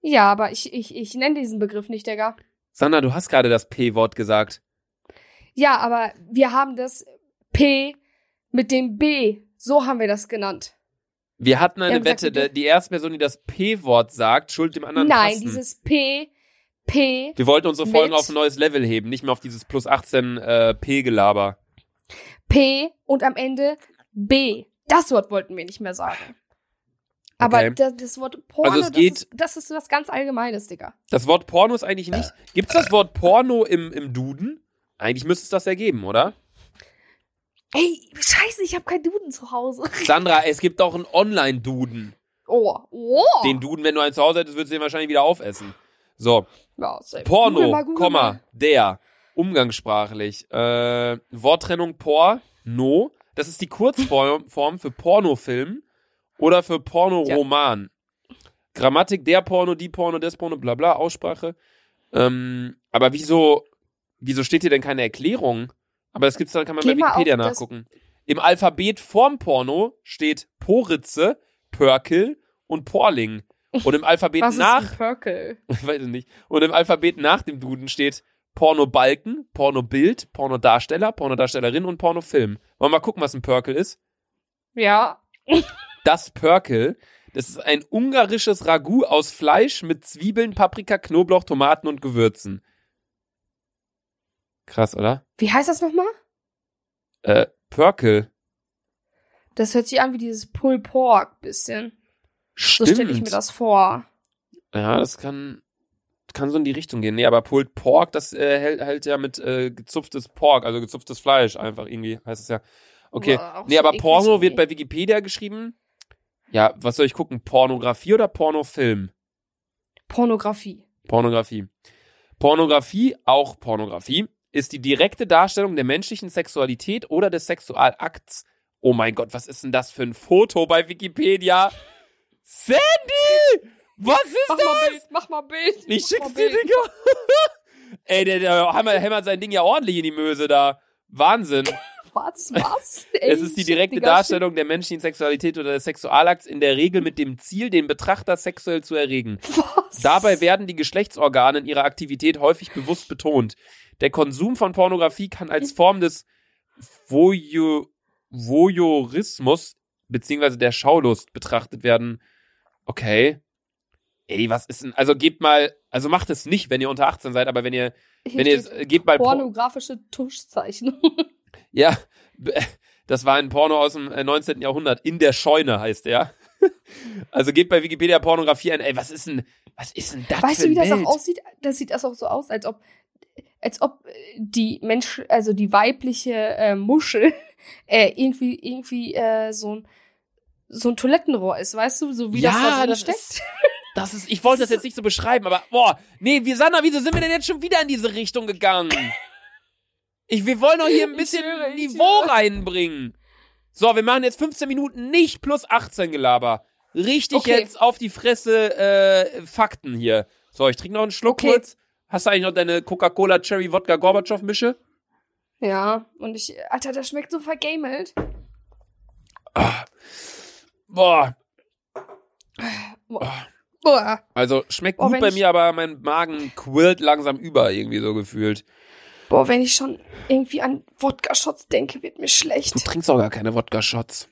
Ja, aber ich, ich, ich nenne diesen Begriff nicht, Digga.
Sandra, du hast gerade das P-Wort gesagt.
Ja, aber wir haben das P mit dem B. So haben wir das genannt.
Wir hatten eine
sag
Wette, der, die erste Person, die das P-Wort sagt, schuld dem anderen
Nein,
Kasten.
dieses P, P,
Wir wollten unsere Folgen auf ein neues Level heben, nicht mehr auf dieses plus 18 äh, P-Gelaber.
P und am Ende B. Das Wort wollten wir nicht mehr sagen. Aber
Okay.
das, das Wort Porno,
Also es
das, ist, das ist was ganz Allgemeines, Digga.
Das Wort Porno ist eigentlich nicht. Gibt's das Wort Porno im, im Duden? Eigentlich müsste es das ja geben, oder?
Ey, scheiße, ich habe kein Duden zu Hause.
Sandra, es gibt auch einen Online-Duden.
Oh, oh.
Den Duden, wenn du einen zu Hause hättest, würdest du den wahrscheinlich wieder aufessen. So,
ja. Google
Porno,
mal, Google
Komma,
mal.
der, umgangssprachlich. Äh, Worttrennung por, no. Das ist die Kurzform Form für Pornofilm oder für Pornoroman. Grammatik der Porno, die Porno, des Porno, bla bla, Aussprache. Ähm, aber wieso, wieso steht hier denn keine Erklärung? Aber das gibt's dann, kann man
Geh
bei Wikipedia nachgucken. Im Alphabet vorm Porno steht Poritze, Pörkel und Porling. Und im Alphabet
Was
nach
ist ein Pörkel?
ich weiß es nicht. Und im Alphabet nach dem Duden steht Porno-Balken, Porno-Bild, Pornodarsteller, Pornodarstellerin und Pornofilm. Wollen wir mal gucken, was ein Pörkel ist?
Ja.
Das Pörkel, das ist ein ungarisches Ragout aus Fleisch mit Zwiebeln, Paprika, Knoblauch, Tomaten und Gewürzen. Krass, oder?
Wie heißt das nochmal?
Äh, Pörkel.
Das hört sich an wie dieses Pulled Pork bisschen. So
Stimmt.
stelle ich mir das vor.
Ja, das kann, kann so in die Richtung gehen. Nee, aber Pulled Pork, das äh, hält, hält ja mit äh, gezupftes Pork, also gezupftes Fleisch einfach irgendwie, heißt es ja. Okay.
Boah,
nee,
so
aber Porno wird bei Wikipedia geschrieben. Ja, was soll ich gucken? Pornografie oder Pornofilm?
Pornografie.
Pornografie. Pornografie, auch Pornografie, ist die direkte Darstellung der menschlichen Sexualität oder des Sexualakts. Oh mein Gott, was ist denn das für ein Foto bei Wikipedia? Sandy! Was ist
Mach
das?
mal Bild, mach mal Bild.
Ich schick's dir. Digga. Ey, der, der hämmert, hämmert sein Ding ja ordentlich in die Möse da. Wahnsinn.
Was, was? Ey,
es ist die direkte Darstellung der menschlichen Sexualität oder des Sexualakts in der Regel mit dem Ziel, den Betrachter sexuell zu erregen.
Was?
Dabei werden die Geschlechtsorgane in ihrer Aktivität häufig bewusst betont. Der Konsum von Pornografie kann als Form des Voyeur Voyeurismus beziehungsweise der Schaulust betrachtet werden. Okay. Ey, was ist denn, also gebt mal, also macht es nicht, wenn ihr unter 18 seid, aber wenn ihr,
Hier
wenn ihr, gebt mal, Por-
pornografische Tuschzeichnung.
Ja, das war ein Porno aus dem äh, 19. Jahrhundert, in der Scheune heißt der. Also gebt bei Wikipedia Pornografie ein, ey, was ist denn, was ist denn das
Weißt
für
du, wie
ein
das
Bild?
auch aussieht? Das sieht das auch so aus, als ob, als ob äh, die Mensch, also die weibliche äh, Muschel äh, irgendwie, irgendwie äh, so ein so ein Toilettenrohr ist, weißt du, so wie das da drin
das
steckt.
Ist, das ist, ich wollte das jetzt nicht so beschreiben, aber boah, nee, wir Sandra, wieso sind wir denn jetzt schon wieder in diese Richtung gegangen? Ich, wir wollen doch hier ein bisschen
höre,
Niveau
höre.
reinbringen. So, wir machen jetzt 15 Minuten nicht plus 18 Gelaber. Richtig
Okay.
jetzt auf die Fresse äh, Fakten hier. So, ich trinke noch einen Schluck
Okay.
kurz. Hast du eigentlich noch deine Coca-Cola Cherry Wodka Gorbatschow Mische?
Ja, und ich, Alter, das schmeckt so vergamelt.
Boah,
Boah. Boah.
Also schmeckt
Boah,
gut bei mir, aber mein Magen quillt langsam über, irgendwie so gefühlt.
Boah, wenn ich schon irgendwie an Wodka-Shots denke, wird mir
Du
schlecht.
trinkst auch gar keine Wodka-Shots.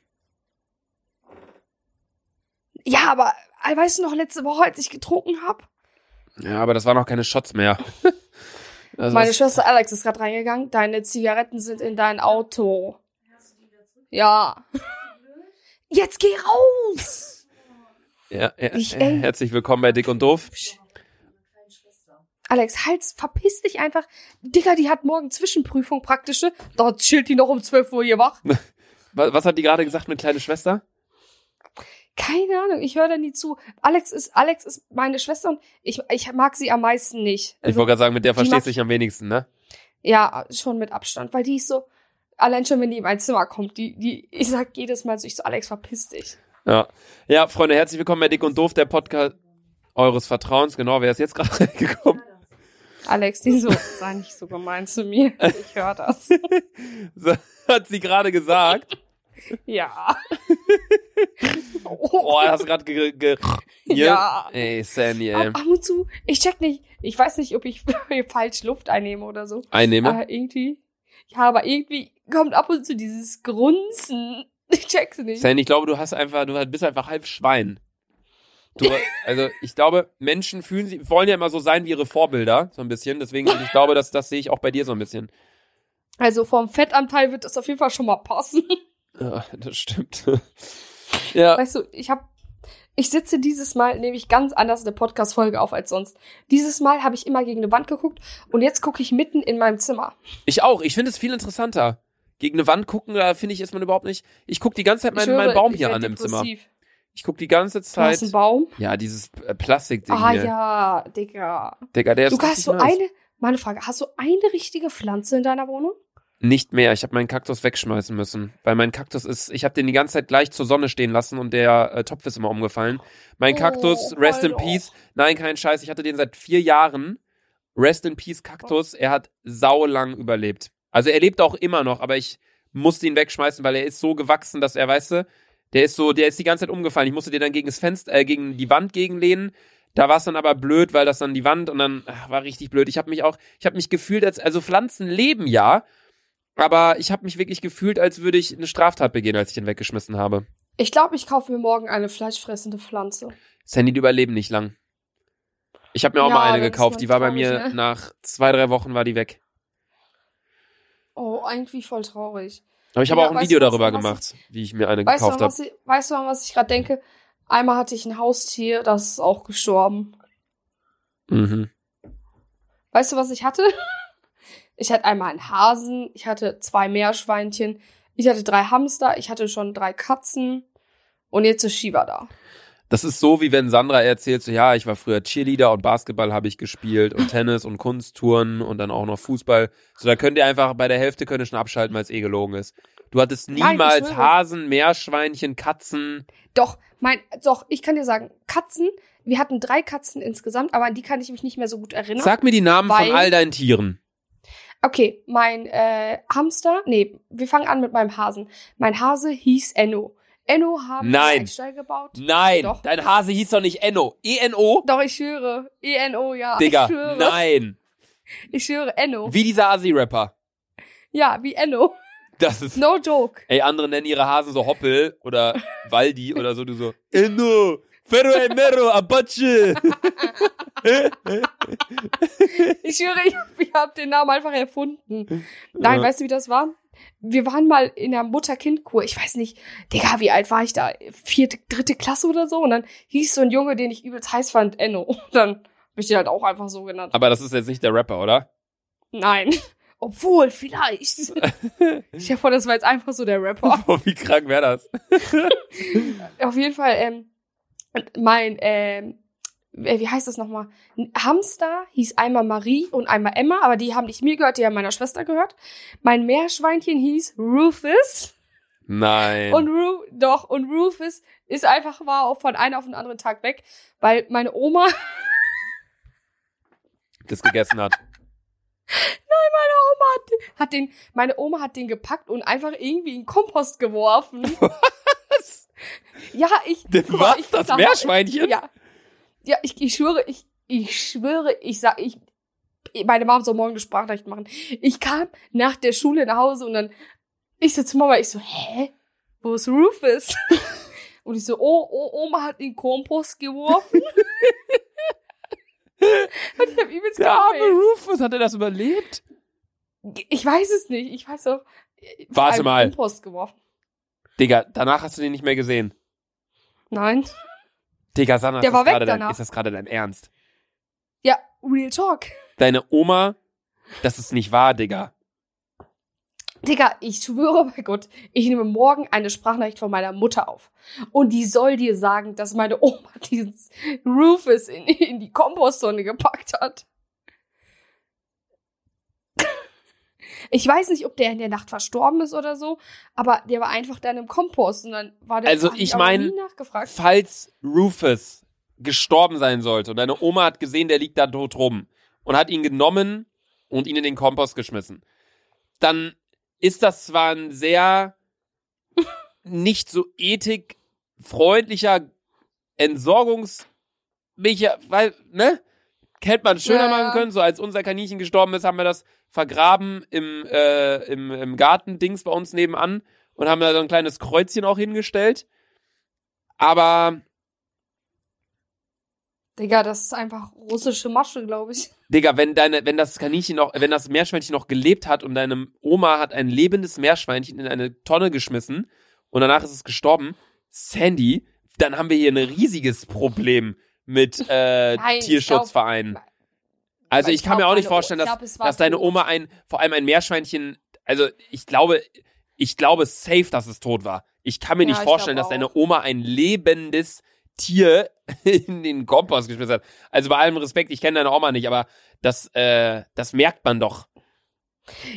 Ja, aber äh, weißt du noch, letzte Woche, als ich getrunken habe?
Ja, aber das waren noch keine Shots mehr. Also
Meine Schwester Alex ist gerade reingegangen. Deine Zigaretten sind in dein Auto. Ja. Jetzt geh raus!
ja, ja,
Ich,
äh, herzlich willkommen bei Dick und Doof.
Alex, Hals, verpiss dich einfach. Digga, die hat morgen Zwischenprüfung praktische. Dort chillt die noch um 12 Uhr hier wach.
Was, hat die gerade gesagt mit kleine Schwester?
Keine Ahnung, ich höre da nie zu. Alex ist, Alex ist meine Schwester und ich, ich mag sie am meisten nicht.
Ich wollte gerade sagen, mit der
Also,
verstehst du dich am wenigsten, ne?
Ja, schon mit Abstand, weil die ist so, allein schon, wenn die in mein Zimmer kommt, die, die, ich sag jedes Mal so, ich so, Alex, verpiss dich.
Ja. Ja, Freunde, herzlich willkommen bei Dick und Doof, der Podcast eures Vertrauens. Genau, wer ist jetzt gerade reingekommen?
Alex, die so, sei nicht so gemein zu mir. Ich höre das.
So, hat sie gerade gesagt.
Ja.
Oh, hast du gerade ge, ge?
Ja.
Ey, Sandy, ey.
Ab, ab und zu, ich check nicht, ich weiß nicht, ob ich falsch Luft einnehme oder so.
Einnehme.
Aber irgendwie, ja, aber irgendwie kommt ab und zu dieses Grunzen. Ich check's nicht.
Sandy, ich glaube, du hast einfach, du bist einfach halb Schwein. Du, also ich glaube, Menschen fühlen sie, wollen ja immer so sein wie ihre Vorbilder, so ein bisschen. Deswegen, ich glaube, das, das sehe ich auch bei dir so ein bisschen.
Also vom Fettanteil wird das auf jeden Fall schon mal passen.
Ja, das stimmt. ja.
Weißt du, ich hab, ich sitze dieses Mal nämlich ganz anders eine Podcast-Folge auf als sonst. Dieses Mal habe ich immer gegen eine Wand geguckt und jetzt gucke ich mitten in meinem Zimmer.
Ich auch. Ich finde es viel interessanter. Gegen eine Wand gucken, da finde ich, ist man überhaupt nicht. Ich gucke die ganze Zeit meinen,
höre,
meinen Baum hier an im Zimmer. Ich gucke die ganze
Du hast
Zeit.
einen Baum?
Ja, dieses äh, Plastikding
Ah
hier.
ja, Digga.
Digga, der ist
Du hast
richtig
so
nice.
eine, meine Frage, hast du eine richtige Pflanze in deiner Wohnung?
Nicht mehr. Ich habe meinen Kaktus wegschmeißen müssen, weil mein Kaktus ist. Ich habe den die ganze Zeit gleich zur Sonne stehen lassen und der äh, Topf ist immer umgefallen. Mein
Oh,
Kaktus, rest in
Alter.
peace. Nein, kein Scheiß. Ich hatte den seit vier Jahren. Rest in peace Kaktus. Er hat saulang überlebt. Also er lebt auch immer noch, aber ich musste ihn wegschmeißen, weil er ist so gewachsen, dass er, weißt du, der ist so, der ist die ganze Zeit umgefallen. Ich musste den dann gegen das Fenster, äh, gegen die Wand gegenlehnen. Da war es dann aber blöd, weil das dann die Wand und dann ach, war richtig blöd. Ich habe mich auch, ich habe mich gefühlt als, also Pflanzen leben ja, aber ich habe mich wirklich gefühlt, als würde ich eine Straftat begehen, als ich den weggeschmissen habe.
Ich glaube, ich kaufe mir morgen eine fleischfressende Pflanze.
Sandy, die überleben nicht lang. Ich habe mir auch
Ja,
mal eine gekauft, die war bei mir
ne?
nach zwei, drei Wochen war die weg.
Oh, irgendwie voll traurig.
Aber ich habe
Ja,
auch ein Video
du
darüber gemacht, wie ich mir eine gekauft habe.
ich, weißt du, an was ich gerade denke? Einmal hatte ich ein Haustier, das ist auch gestorben.
Mhm.
Weißt du, was ich hatte? Ich hatte einmal einen Hasen, ich hatte zwei Meerschweinchen, ich hatte drei Hamster, ich hatte schon drei Katzen und jetzt ist Shiva da.
Das ist so, wie wenn Sandra erzählt, so, ja, ich war früher Cheerleader und Basketball habe ich gespielt und Tennis und Kunsttouren und dann auch noch Fußball. So, da könnt ihr einfach bei der Hälfte könnt ihr schon abschalten, weil es eh gelogen ist. Du hattest
Nein,
niemals
schwöre.
Hasen, Meerschweinchen, Katzen.
Doch, mein, doch, ich kann dir sagen, Katzen, wir hatten drei Katzen insgesamt, aber an die kann ich mich nicht mehr so gut erinnern.
Sag mir die Namen
Weil-
von all deinen Tieren.
Okay, mein äh, Hamster, nee, wir fangen an mit meinem Hasen. Mein Hase hieß Enno. Enno haben
Nein.
einen Stall gebaut.
Nein,
Doch.
dein Hase hieß doch nicht Enno. E-N-O?
Doch, ich schwöre. E-N-O, ja.
Digga,
ich schwöre.
nein.
Ich schwöre, Enno.
Wie dieser Asi-Rapper.
Ja, wie Enno.
Das ist.
No joke.
Ey, andere nennen ihre Hasen so Hoppel oder Waldi oder so. Du so. Enno, Ferro e Mero, Apache.
Ich schwöre, ich, ich habe den Namen einfach erfunden. Nein,
Ja.
weißt du, wie das war? Wir waren mal in der Mutter-Kind-Kur. Ich weiß nicht, Digga, wie alt war ich da? Vierte, dritte Klasse oder so? Und dann hieß so ein Junge, den ich übelst heiß fand, Enno. Und dann hab ich den halt auch einfach so genannt.
Aber das ist jetzt nicht der Rapper, oder?
Nein. Obwohl, vielleicht. Ich dir vor, das war jetzt einfach so der Rapper.
Oh, wie krank wäre das?
Auf jeden Fall, ähm, mein, ähm, äh, wie heißt das nochmal? Hamster hieß einmal Marie und einmal Emma, aber die haben nicht mir gehört, die haben meiner Schwester gehört. Mein Meerschweinchen hieß Rufus.
Nein.
Und Ru doch, und Rufus ist einfach war auch von einem auf den anderen Tag weg, weil meine Oma,
das gegessen hat.
meine Oma hat, hat den, meine Oma hat den gepackt und einfach irgendwie in den Kompost geworfen.
Was?
Ja, ich.
Was?
ich
Das Meerschweinchen?
Ja. Ja, ich, ich schwöre, ich, ich schwöre, ich sag, ich, meine Mom soll morgen eine Sprachnachricht machen. Ich kam nach der Schule nach Hause und dann, ich so zu Mama, ich so, hä? Wo ist Rufus? Und ich so, oh, oh, Oma hat den Kompost geworfen. und ich hab übelst
Der arme. Rufus, hat er das überlebt?
Ich weiß es nicht. Ich weiß auch.
Warte
einen
mal.
Kompost geworfen.
Digga, danach hast du den nicht mehr gesehen.
Nein.
Digga, Sanna,
Der
ist,
war
das
weg
gerade dein, ist das gerade dein Ernst?
Ja, Real Talk.
Deine Oma, das ist nicht wahr, Digga.
Digga, ich schwöre bei Gott, ich nehme morgen eine Sprachnachricht von meiner Mutter auf. Und die soll dir sagen, dass meine Oma dieses Rufus in, in die Kompostonne gepackt hat. Ich weiß nicht, ob der in der Nacht verstorben ist oder so, aber der war einfach dann im Kompost und dann war der
Also ich
aber
mein,
nie nachgefragt.
Falls Rufus gestorben sein sollte und deine Oma hat gesehen, der liegt da tot rum und hat ihn genommen und ihn in den Kompost geschmissen, dann ist das zwar ein sehr nicht so ethikfreundlicher Entsorgungs weil, ne? Hätte man schöner
Ja,
machen können. So als unser Kaninchen gestorben ist, haben wir das vergraben im, äh, im, im Garten-Dings bei uns nebenan und haben da so ein kleines Kreuzchen auch hingestellt. Aber,
Digga, das ist einfach russische Masche, glaube ich.
Digga, wenn deine, wenn das Kaninchen noch, wenn das Meerschweinchen noch gelebt hat und deine Oma hat ein lebendes Meerschweinchen in eine Tonne geschmissen und danach ist es gestorben, Sandy, dann haben wir hier ein riesiges Problem mit äh,
Nein, ich
Tierschutzvereinen.
glaub-
Also
Aber
ich, kann mir auch nicht vorstellen,
ich
dass,
glaub,
dass deine. Oma ein, vor allem ein Meerschweinchen, also ich glaube, ich glaube safe, dass es tot war. Ich kann mir
Ja,
nicht
ich
vorstellen, dass deine. Oma ein lebendes Tier in den Kompost geschmissen hat. Also bei allem Respekt, ich kenne deine Oma nicht, aber das, äh, das merkt man doch.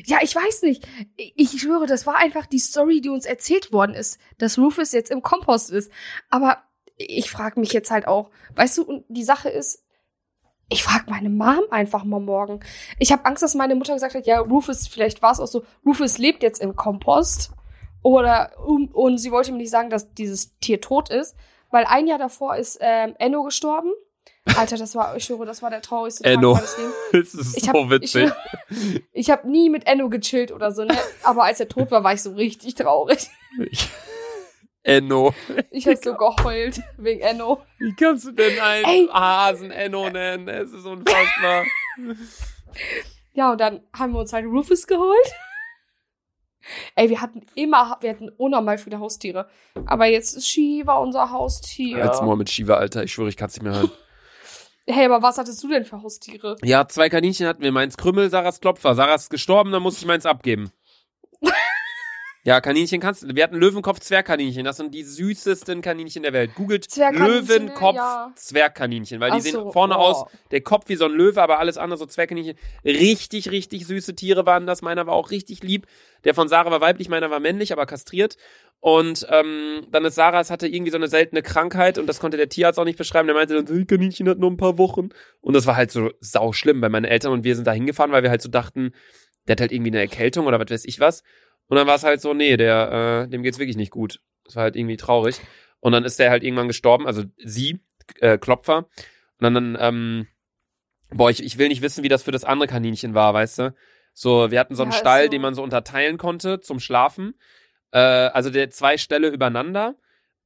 Ja, ich weiß nicht. Ich, ich schwöre, das war einfach die Story, die uns erzählt worden ist, dass Rufus jetzt im Kompost ist. Aber ich frage mich jetzt halt auch, weißt du, und die Sache ist, ich frage meine Mom einfach mal morgen. Ich habe Angst, dass meine Mutter gesagt hat, ja, Rufus, vielleicht war es auch so, Rufus lebt jetzt im Kompost. Oder, um, und sie wollte mir nicht sagen, dass dieses Tier tot ist, weil ein Jahr davor ist ähm, Enno gestorben. Alter, das war, ich schwöre, das war der traurigste
Enno.
Tag meines Lebens.
Das ist
Ich
so
hab,
witzig.
Ich, ich habe nie mit Enno gechillt oder so, ne? Aber als er tot war, war ich so richtig traurig.
Enno.
Ich habe so geheult wegen Enno.
Wie kannst du denn einen
Ey.
Hasen Enno nennen? Es ist unfassbar.
Ja, und dann haben wir uns halt Rufus geholt. Ey, wir hatten immer, wir hatten unnormal viele Haustiere. Aber jetzt ist Shiva unser Haustier.
Als mal mit Shiva, Alter. Ich schwöre, ich kann es nicht mehr hören.
Hey, aber was hattest du denn für Haustiere?
Ja, zwei Kaninchen hatten wir. Meins Krümmel, Sarahs Klopfer. Sarah ist gestorben, dann musste ich meins abgeben. Ja, Kaninchen kannst du. Wir hatten Löwenkopf, Zwergkaninchen. Das sind die süßesten Kaninchen der Welt. Googelt
Zwergkaninchen,
Löwenkopf,
ja.
Zwergkaninchen. Weil die
Ach
sehen
so,
vorne
oh.
aus, der Kopf wie so ein Löwe, aber alles andere so Zwergkaninchen. Richtig, richtig süße Tiere waren das. Meiner war auch richtig lieb. Der von Sarah war weiblich, meiner war männlich, aber kastriert. Und ähm, dann ist Sarah, es hatte irgendwie so eine seltene Krankheit und das konnte der Tierarzt auch nicht beschreiben. Der meinte dann, so, "Das Kaninchen hat noch ein paar Wochen. Und das war halt so sau schlimm, weil meine Eltern und wir sind da hingefahren, weil wir halt so dachten, der hat halt irgendwie eine Erkältung oder was weiß ich was. Und dann war es halt so, nee, der, äh, dem geht's wirklich nicht gut. Das war halt irgendwie traurig. Und dann ist der halt irgendwann gestorben, also sie, äh, Klopfer. Und dann, dann ähm, boah, ich, ich will nicht wissen, wie das für das andere Kaninchen war, weißt du? So, wir hatten so einen
Ja,
Stall,
so.
den man so unterteilen konnte zum Schlafen. Äh, also der zwei Ställe übereinander.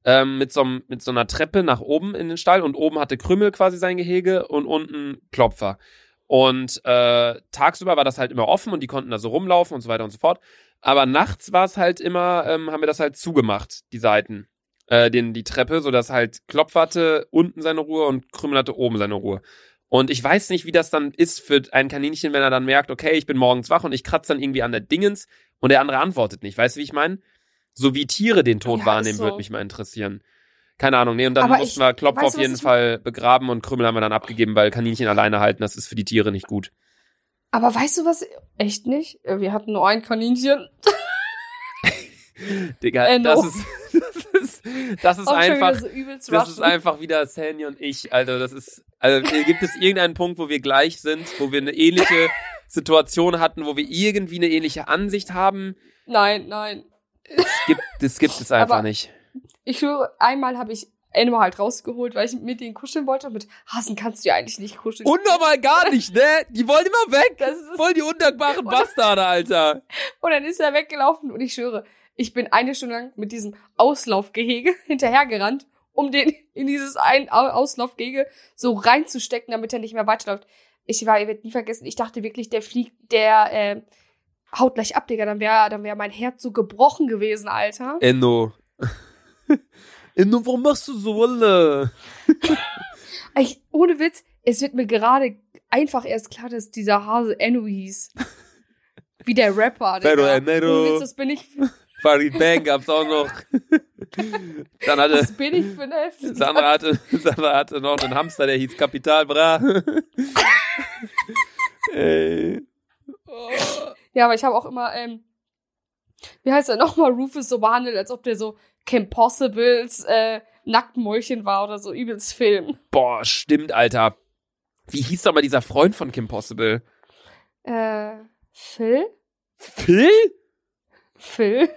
Ähm, mit, so, mit so einer Treppe nach oben in den Stall und oben hatte Krümmel quasi sein Gehege und unten Klopfer. Und äh, tagsüber war das halt immer offen und die konnten da so rumlaufen und so weiter und so fort. Aber nachts war es halt immer, ähm, haben wir das halt zugemacht, die Seiten, äh, den, die Treppe, sodass halt Klopfer hatte unten seine Ruhe und Krümmel hatte oben seine Ruhe. Und ich weiß nicht, wie das dann ist für ein Kaninchen, wenn er dann merkt, okay, ich bin morgens wach und ich kratze dann irgendwie an der Dingens und der andere antwortet nicht. Weißt du, wie ich meine? So wie Tiere den Tod
Ja,
wahrnehmen,
so.
würde mich mal interessieren. Keine Ahnung, nee, und dann
Aber
mussten
ich-
wir Klopfer
weißt
auf jeden Fall begraben und Krümmel haben wir dann abgegeben, weil Kaninchen alleine halten, das ist für die Tiere nicht gut.
Aber weißt du was? Echt nicht? Wir hatten nur ein Kaninchen.
Digga,
Enno.
das ist, das ist, das ist
Auch schon
einfach,
wieder so
das ist einfach wieder Sandy und ich, Alter, das ist, also gibt es irgendeinen Punkt, wo wir gleich sind, wo wir eine ähnliche Situation hatten, wo wir irgendwie eine ähnliche Ansicht haben?
Nein, nein.
Es gibt, das gibt es einfach
Aber-
nicht.
Ich schwöre, einmal habe ich, Enno halt rausgeholt, weil ich mit denen kuscheln wollte. Und mit Hasen kannst du ja eigentlich nicht kuscheln.
Unnormal gar nicht, ne? Die wollen immer weg.
das ist
Voll die undankbaren Bastarde, Alter.
Und dann ist er weggelaufen und ich schwöre, ich bin eine Stunde lang mit diesem Auslaufgehege hinterhergerannt, um den in dieses ein Au- Auslaufgehege so reinzustecken, damit er nicht mehr weiterläuft. Ich war, ihr werdet nie vergessen, ich dachte wirklich, der fliegt, der äh, haut gleich ab, Digga. Dann wäre dann wär mein Herz so gebrochen gewesen, Alter.
Enno. Enno, warum machst du so, Wolle?
Ich, ohne Witz, es wird mir gerade einfach erst klar, dass dieser Hase Enno hieß. Wie der Rapper,
Pero. Enero.
Witz, das bin ich,
Farid Bang gab's auch noch. Dann hatte,
was bin ich für eine Hälfte?
Sandra hatte, Sandra hatte noch einen Hamster, der hieß Kapital Bra. Ey. Oh.
Ja, aber ich habe auch immer, ähm, wie heißt er nochmal, Rufus so behandelt, als ob der so Kim Possibles äh, Nacktmäulchen war oder so übelst Film.
Boah, stimmt, Alter. Wie hieß doch mal dieser Freund von Kim Possible?
Äh, Phil?
Phil?
Phil?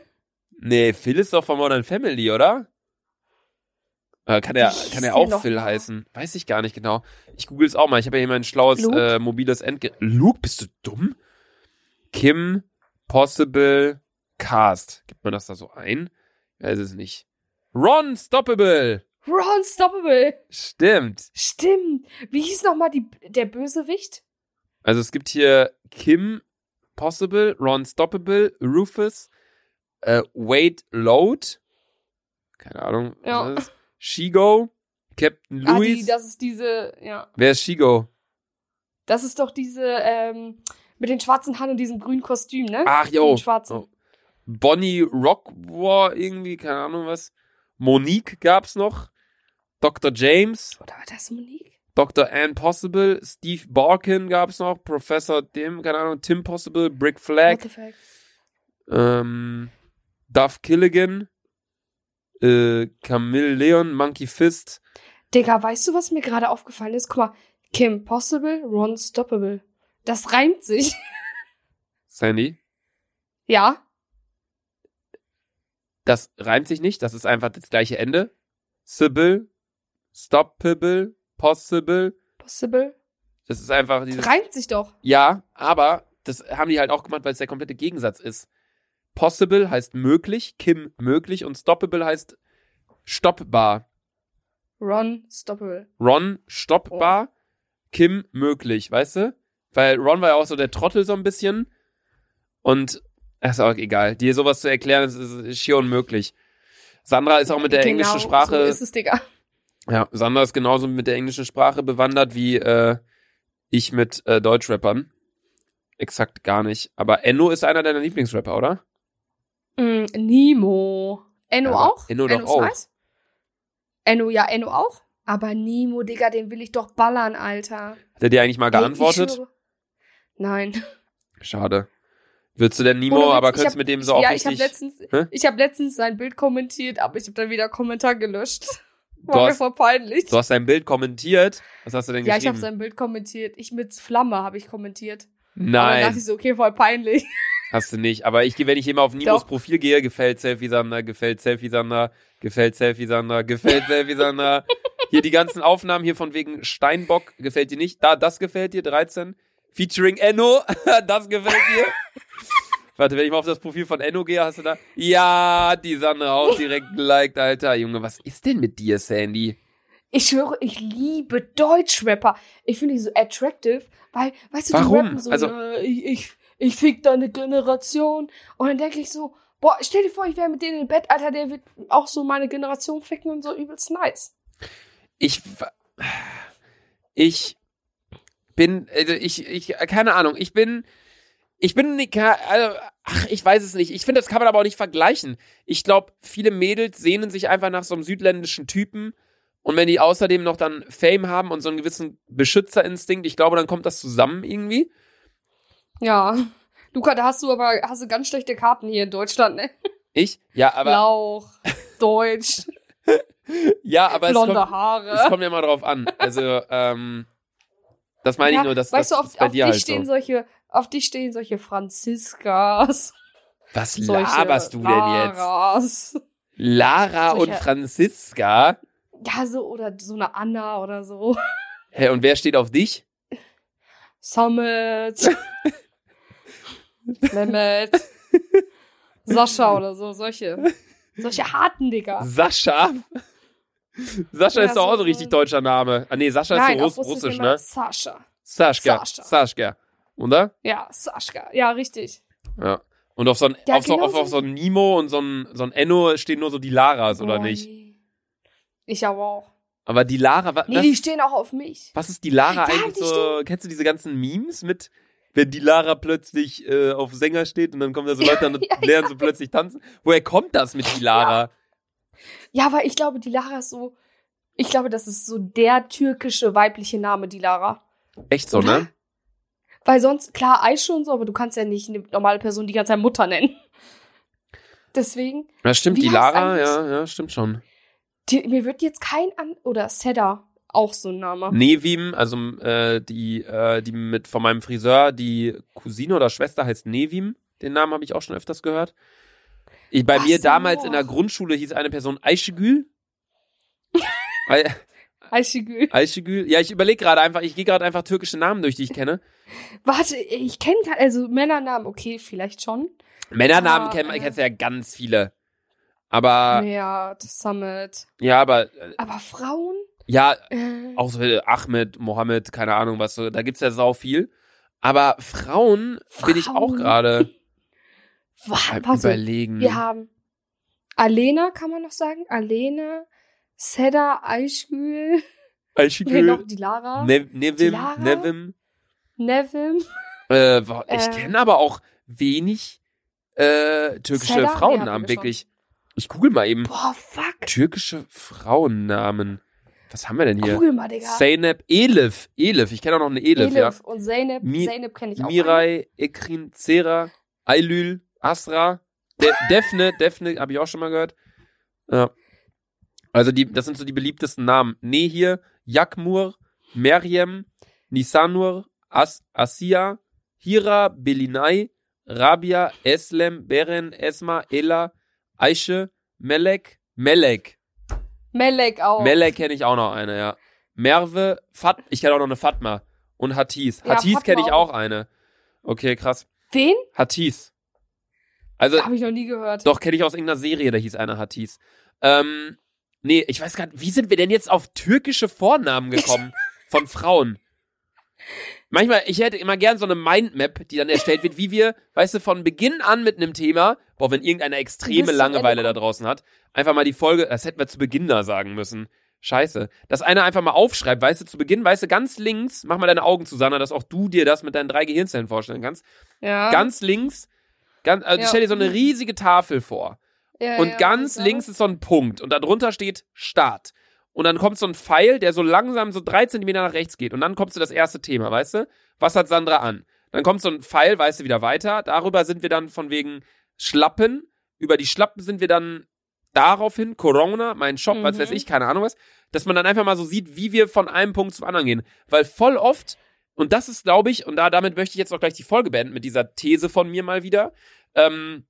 Nee, Phil ist doch von Modern Family, oder? Äh, kann er, kann er auch Phil
mal?
heißen? Weiß ich gar nicht genau. Ich google es auch mal. Ich habe ja hier mein schlaues äh, mobiles Endgerät. Luke, bist du dumm? Kim Possible Cast. Gibt man das da so ein? Weiß es nicht. Ron Stoppable.
Ron Stoppable.
Stimmt.
Stimmt. Wie hieß nochmal der Bösewicht?
Also es gibt hier Kim Possible, Ron Stoppable, Rufus, äh, Wade Load. Keine Ahnung. was
Ja.
das ist. Shigo, Captain
Ah,
Louis.
die, das ist diese, ja.
Wer ist Shigo?
Das ist doch diese, ähm, mit den schwarzen Haaren und diesem grünen Kostüm, ne?
Ach, jo.
Den schwarzen.
Oh. Bonnie Rockwar, irgendwie, keine Ahnung was. Monique gab's noch. Dr. James,
Oder war das Monique?
Dr. Ann Possible, Steve Barkin gab's noch, Professor Dim, keine Ahnung, Tim Possible, Brick Flag, ähm, Duff Killigan, äh, Camille Leon, Monkey Fist.
Digga, weißt du, was mir gerade aufgefallen ist? Guck mal, Kim Possible, Ron Stoppable. Das reimt sich.
Sandy,
ja?
Das reimt sich nicht, das ist einfach das gleiche Ende. Sybil, Stoppable, Possible,
Possible.
das ist einfach dieses.
Reimt sich doch.
Ja, aber das haben die halt auch gemacht, weil es der komplette Gegensatz ist. Possible heißt möglich, Kim möglich und stoppable heißt stoppbar.
Ron Stoppable.
Ron stoppbar, Kim möglich, weißt du? Weil Ron war ja auch so der Trottel so ein bisschen und ist auch egal. Dir sowas zu erklären, ist, ist, schier unmöglich. Sandra ist auch mit der
Genau,
englischen
So
Sprache,
ist es, Digga.
ja, Sandra ist genauso mit der englischen Sprache bewandert wie äh, ich mit äh, Deutschrappern. Exakt gar nicht. Aber Enno ist einer deiner Lieblingsrapper, oder?
Mm, Nemo. Enno
Aber
auch?
Enno doch
ist
auch.
nice. Enno, ja, Enno auch. Aber Nemo, Digga, den will ich doch ballern, Alter.
Hat er dir eigentlich mal geantwortet?
Nein.
Schade. Würdest du denn
Witz,
aber könntest
hab-
mit dem so auch
Ja, ich habe
richtig...
letztens,
Hä?
ich habe letztens sein Bild kommentiert, aber ich habe dann wieder Kommentar gelöscht. War mir
hast-
voll peinlich.
Du hast dein Bild kommentiert. Was hast du denn
ja, ich habe
geschrieben?
sein Bild kommentiert. Ich mit Flamme habe ich kommentiert. Aber dann dachte
Nein,
ich so, okay, voll peinlich.
hast du nicht. Aber ich wenn ich immer auf Nimos
Doch.
Profil gehe, gefällt Selfie Sander, gefällt Selfie Sander, gefällt Selfie Sander, gefällt Selfie Sander. Hier die ganzen Aufnahmen hier von wegen Steinbock gefällt dir nicht. Da, das gefällt dir, 13. Featuring Enno, das gefällt dir. Warte, wenn ich mal auf das Profil von Enno gehe, hast du da? Ja, die Sandra auch direkt geliked, Alter. Junge, was ist denn mit dir, Sandy?
Ich schwöre, ich liebe Deutschrapper. Ich finde die so attractive, weil, weißt du,
Warum?
die rappen so,
Also-
äh, ich, ich, ich fick deine Generation. Und dann denke ich so, boah, stell dir vor, ich wäre mit denen im Bett, Alter, der wird auch so meine Generation ficken und so übelst nice.
Ich, ich bin, also ich, ich, keine Ahnung, ich bin, ich bin nicht, also, ach, ich weiß es nicht. Ich finde, das kann man aber auch nicht vergleichen. Ich glaube, viele Mädels sehnen sich einfach nach so einem südländischen Typen. Und wenn die außerdem noch dann Fame haben und so einen gewissen Beschützerinstinkt, ich glaube, dann kommt das zusammen irgendwie.
Ja. Luca, da hast du aber hast du ganz schlechte Karten hier in Deutschland, ne?
Ich? Ja, aber,
Lauch, Deutsch,
ja, aber es
blonde
kommt,
Haare.
es kommt ja mal drauf an. Also, ähm, das meine ich
Ja,
nur, dass
weißt
das
du, auf,
ist bei
auf
dir
dich
halt
stehen
so.
solche, auf dich stehen solche Franziskas,
Was laberst du denn jetzt? Lara und
Solche-
Franziska.
Ja, so, oder so eine Anna oder so.
Hä, und wer steht auf dich?
Summit. Mehmet. Sascha oder so, solche. Solche harten, Digga.
Sascha? Sascha
Ja,
ist doch auch
so-
so richtig deutscher Name. Ah, nee, Sascha
Nein,
ist so Russ, russisch, ne?
Sascha.
Saschka.
Sascha.
Saschka. Oder?
Ja, Saschka. Ja, richtig.
Ja. Und auf so ein,
Ja,
auf, so,
genau
auf, auf
so.
so ein Nimo und so ein, so ein Enno stehen nur so die Laras, oder
Boah,
nicht?
nee. Ich aber auch.
Aber die Lara, wa,
Nee,
was,
die stehen auch auf mich.
was ist die Lara
Ja,
eigentlich
die
so? Kennst du diese ganzen Memes mit, wenn die Lara plötzlich äh, auf Sänger steht und dann kommen da so Leute und
Ja,
lernen so plötzlich tanzen? Woher kommt das mit die Lara?
Ja, weil ich glaube, die Lara ist so. Ich glaube, das ist so der türkische weibliche Name, die Lara.
Echt so,
Oder?
ne?
Weil sonst, klar, Aische und so, aber du kannst ja nicht eine normale Person die ganze Zeit Mutter nennen. Deswegen,
Ja, stimmt, die Lara, ja, ja, stimmt schon.
die, mir wird jetzt kein an. Oder Seda, auch so ein Name.
Nevim, also äh, die, äh, die mit von meinem Friseur, die Cousine oder Schwester heißt Nevim. Den Namen habe ich auch schon öfters gehört. Ich, bei
Ach
mir
so.
damals in der Grundschule hieß eine Person Ayşegül. Ay-
Aishigül.
Ayşegül. Ja, ich überlege gerade einfach, ich gehe gerade einfach türkische Namen durch, die ich kenne.
Warte, ich kenne gerade, also Männernamen, okay, vielleicht schon.
Männernamen
Ah,
kenn,
äh.
kennst du ja ganz viele. Aber,
Ja, Summit.
ja, aber, äh,
Aber Frauen?
ja,
Äh,
auch so äh, Ahmed, Mohammed, keine Ahnung was, so, da gibt's ja sau viel. Aber Frauen, bin ich auch
Frauen.
gerade überlegen.
wir haben Alena, kann man noch sagen? Alena, Seda, Aishgül, wer
Ayşegül.
noch? Die Lara,
Ne Nevim,
Lara?
Nevim.
Nevim.
Äh, ich
Äh.
kenne aber auch wenig äh, türkische
Seda?
Frauennamen,
wir
wirklich. Ich google mal eben.
Boah, fuck.
Türkische Frauennamen. Was haben wir denn hier?
Google mal, Digga.
Zeynep, Elif. Elif, ich kenne auch noch eine Elif,
Elif und Zeynep.
Mi-
Zeynep kenne ich
ja.
auch.
Mirai, Ekrin, Zera, Aylül, Asra, De Defne, Defne habe ich auch schon mal gehört. Ja. Also die, das sind so die beliebtesten Namen. Nehir, Yakmur, Meryem, Nisanur, As Asia, Hira, Belinai, Rabia, Eslem, Beren, Esma, Ella, Aische, Melek, Melek.
Melek auch.
Melek kenne ich auch noch eine, ja. Merve, Fat, ich kenne auch noch eine Fatma. Und Hatis.
Ja,
kenne ich auch
auch.
eine. Okay, krass.
Wen?
Hatis. Also,
Habe ich noch nie gehört.
doch, kenne ich aus irgendeiner Serie, da hieß einer Hatis. Ähm, nee, ich weiß gar nicht, wie sind wir denn jetzt auf türkische Vornamen gekommen von Frauen? Manchmal, ich hätte immer gern so eine Mindmap, die dann erstellt wird, wie wir, weißt du, von Beginn an mit einem Thema, boah, wenn irgendeiner extreme Langeweile da draußen hat, einfach mal die Folge, das hätten wir zu Beginn da sagen müssen. Scheiße. Dass einer einfach mal aufschreibt, weißt du, zu Beginn, weißt du, ganz links, mach mal deine Augen zu, Sanna, dass auch du dir das mit deinen drei Gehirnzellen vorstellen kannst.
Ja.
Ganz links, ganz, also
Ja.
stell dir so eine riesige Tafel vor.
Ja,
Und
ja,
ganz links ist so ein Punkt und darunter steht Start. Und dann kommt so ein Pfeil, der so langsam so drei Zentimeter nach rechts geht. Und dann kommt so das erste Thema, weißt du? Was hat Sandra an? Dann kommt so ein Pfeil, weißt du, wieder weiter. Darüber sind wir dann von wegen Schlappen. Über die Schlappen sind wir dann daraufhin Corona, mein Shop, was
Mhm.
weiß ich, keine Ahnung was. Dass man dann einfach mal so sieht, wie wir von einem Punkt zum anderen gehen. Weil voll oft, und das ist, glaube ich, und da damit möchte ich jetzt auch gleich die Folge beenden mit dieser These von mir mal wieder. Ähm,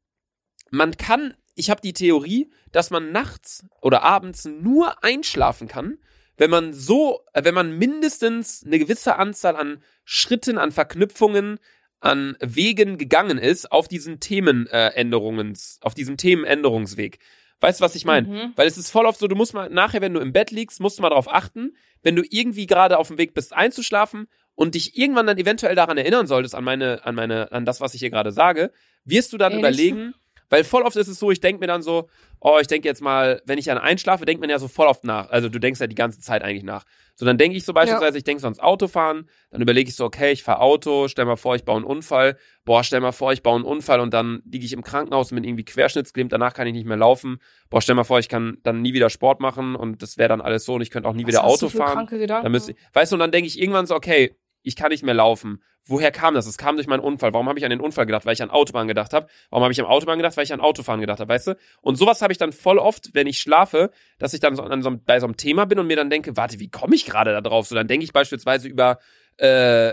man kann, ich habe die Theorie, dass man nachts oder abends nur einschlafen kann, wenn man so, äh, wenn man mindestens eine gewisse Anzahl an Schritten, an Verknüpfungen, an Wegen gegangen ist auf diesen Themenänderungs, äh, auf diesem Themenänderungsweg. Weißt du, was ich meine?
Mhm.
Weil es ist voll oft so, du musst mal nachher, wenn du im Bett liegst, musst du mal darauf achten, wenn du irgendwie gerade auf dem Weg bist einzuschlafen und dich irgendwann dann eventuell daran erinnern solltest, an meine, an meine, an das, was ich hier gerade sage, wirst du dann
Ähnlich.
überlegen, weil voll oft ist es so, ich denke mir dann so, oh, ich denke jetzt mal, wenn ich dann einschlafe, denkt man ja so voll oft nach. Also du denkst ja die ganze Zeit eigentlich nach. So, dann denke ich so beispielsweise, ich denke so ans Autofahren, dann überlege ich so, okay, ich fahre Auto, stell mal vor, ich baue einen Unfall, boah, stell mal vor, ich baue einen Unfall und dann liege ich im Krankenhaus mit irgendwie Querschnittsgelähmt, danach kann ich nicht mehr laufen, boah, stell mal vor, ich kann dann nie wieder Sport machen und das wäre dann alles so und ich könnte auch nie
Was
wieder Auto fahren.
Kranke Gedanken?
Dann müsste ich, weißt du, und dann denke ich irgendwann so, okay, ich kann nicht mehr laufen. Woher kam das? Es kam durch meinen Unfall. Warum habe ich an den Unfall gedacht? Weil ich an Autobahn gedacht habe. Warum habe ich an Autobahn gedacht? Weil ich an Autofahren gedacht habe, weißt du? Und sowas habe ich dann voll oft, wenn ich schlafe, dass ich dann so an so, bei so einem Thema bin und mir dann denke, warte, wie komme ich gerade da drauf? So, dann denke ich beispielsweise über äh,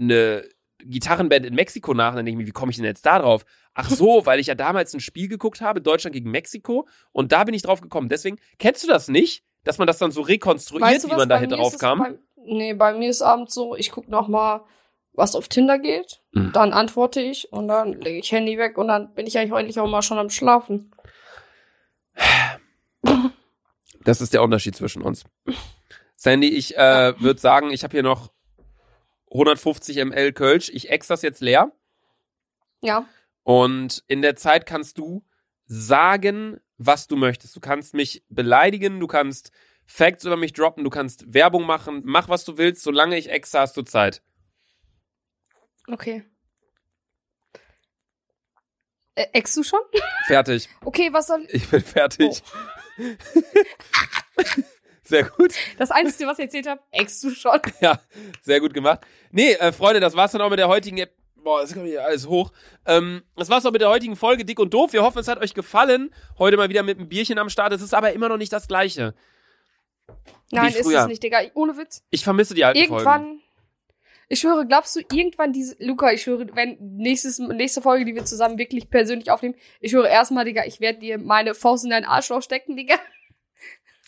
eine Gitarrenband in Mexiko nach. Und dann denke ich mir, wie komme ich denn jetzt da drauf? Ach so, weil ich ja damals ein Spiel geguckt habe, Deutschland gegen Mexiko. Und da bin ich drauf gekommen. Deswegen, kennst du das nicht? Dass man das dann so rekonstruiert,
Weißt du,
wie man da drauf kam?
Nee, bei mir ist abends so, ich gucke noch mal, was auf Tinder geht.
Mhm.
Dann antworte ich und dann lege ich Handy weg und dann bin ich eigentlich eigentlich auch mal schon am Schlafen.
Das ist der Unterschied zwischen uns. Sandy, ich äh, würde sagen, ich habe hier noch 150 ml Kölsch. Ich ex das jetzt leer.
Ja.
Und in der Zeit kannst du sagen, was du möchtest. Du kannst mich beleidigen, du kannst Facts über mich droppen, du kannst Werbung machen, mach was du willst, solange ich ex hast du Zeit.
Okay. Äh, ex du schon?
Fertig.
Okay, was soll.
Ich bin fertig. Sehr gut.
Das Einzige, was ich erzählt habe, ex du schon.
Ja, sehr gut gemacht. Nee, äh, Freunde, das war's dann auch mit der heutigen Ep Boah, das kommt hier alles hoch. Ähm, das war's auch mit der heutigen Folge Dick und Doof. Wir hoffen, es hat euch gefallen. Heute mal wieder mit einem Bierchen am Start. Es ist aber immer noch nicht das Gleiche.
Nein, ist es nicht, Digga. Ohne Witz.
Ich vermisse die alten Folgen.
Irgendwann. Ich schwöre, glaubst du, irgendwann diese. Luca, ich schwöre, wenn nächstes, nächste Folge, die wir zusammen wirklich persönlich aufnehmen, ich schwöre erstmal, Digga, ich werde dir meine Faust in deinen Arschloch stecken, Digga.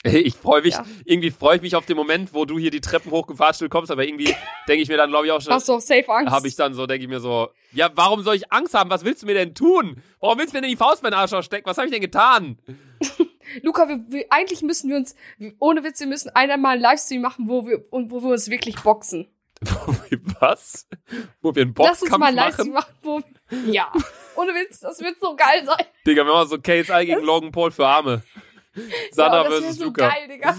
Ich freue mich,
Ja.
irgendwie freue ich mich auf den Moment, wo du hier die Treppen hochgefahrtschelt kommst, aber irgendwie denke ich mir dann, glaube ich, auch schon,
Hast du auf safe Angst?
habe ich dann so, denke ich mir so, ja, warum soll ich Angst haben? Was willst du mir denn tun? Warum willst du mir denn die Faust in meinen Arsch stecken? Was habe ich denn getan?
Luca, wir, wir, eigentlich müssen wir uns, ohne Witz, wir müssen einmal einen Livestream machen, wo wir, und wo wir uns wirklich boxen.
Was? Wo wir einen
Lass uns
Boxkampf
mal einen Livestream
machen?
machen, wo, ja. Ohne Witz, das wird so geil sein.
Digga, wir machen so KSI gegen Logan Paul für Arme. Sandra
ja,
versus
so
Luca.
geil, Digga.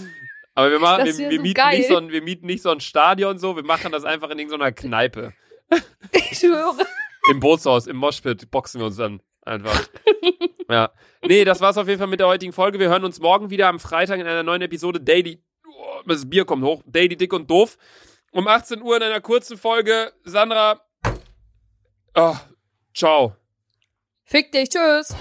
Aber wir machen, wir, wir,
so
mieten
geil.
nicht so ein, wir mieten nicht so ein Stadion so, wir machen das einfach in irgendeiner Kneipe.
Ich schwöre.
Im Bootshaus, im Moshpit boxen wir uns dann einfach. ja. Nee, das war's auf jeden Fall mit der heutigen Folge. Wir hören uns morgen wieder am Freitag in einer neuen Episode Daily. Oh, das Bier kommt hoch. Daily Dick und Doof. Um 18 Uhr in einer kurzen Folge. Sandra. Oh, ciao.
Fick dich, tschüss.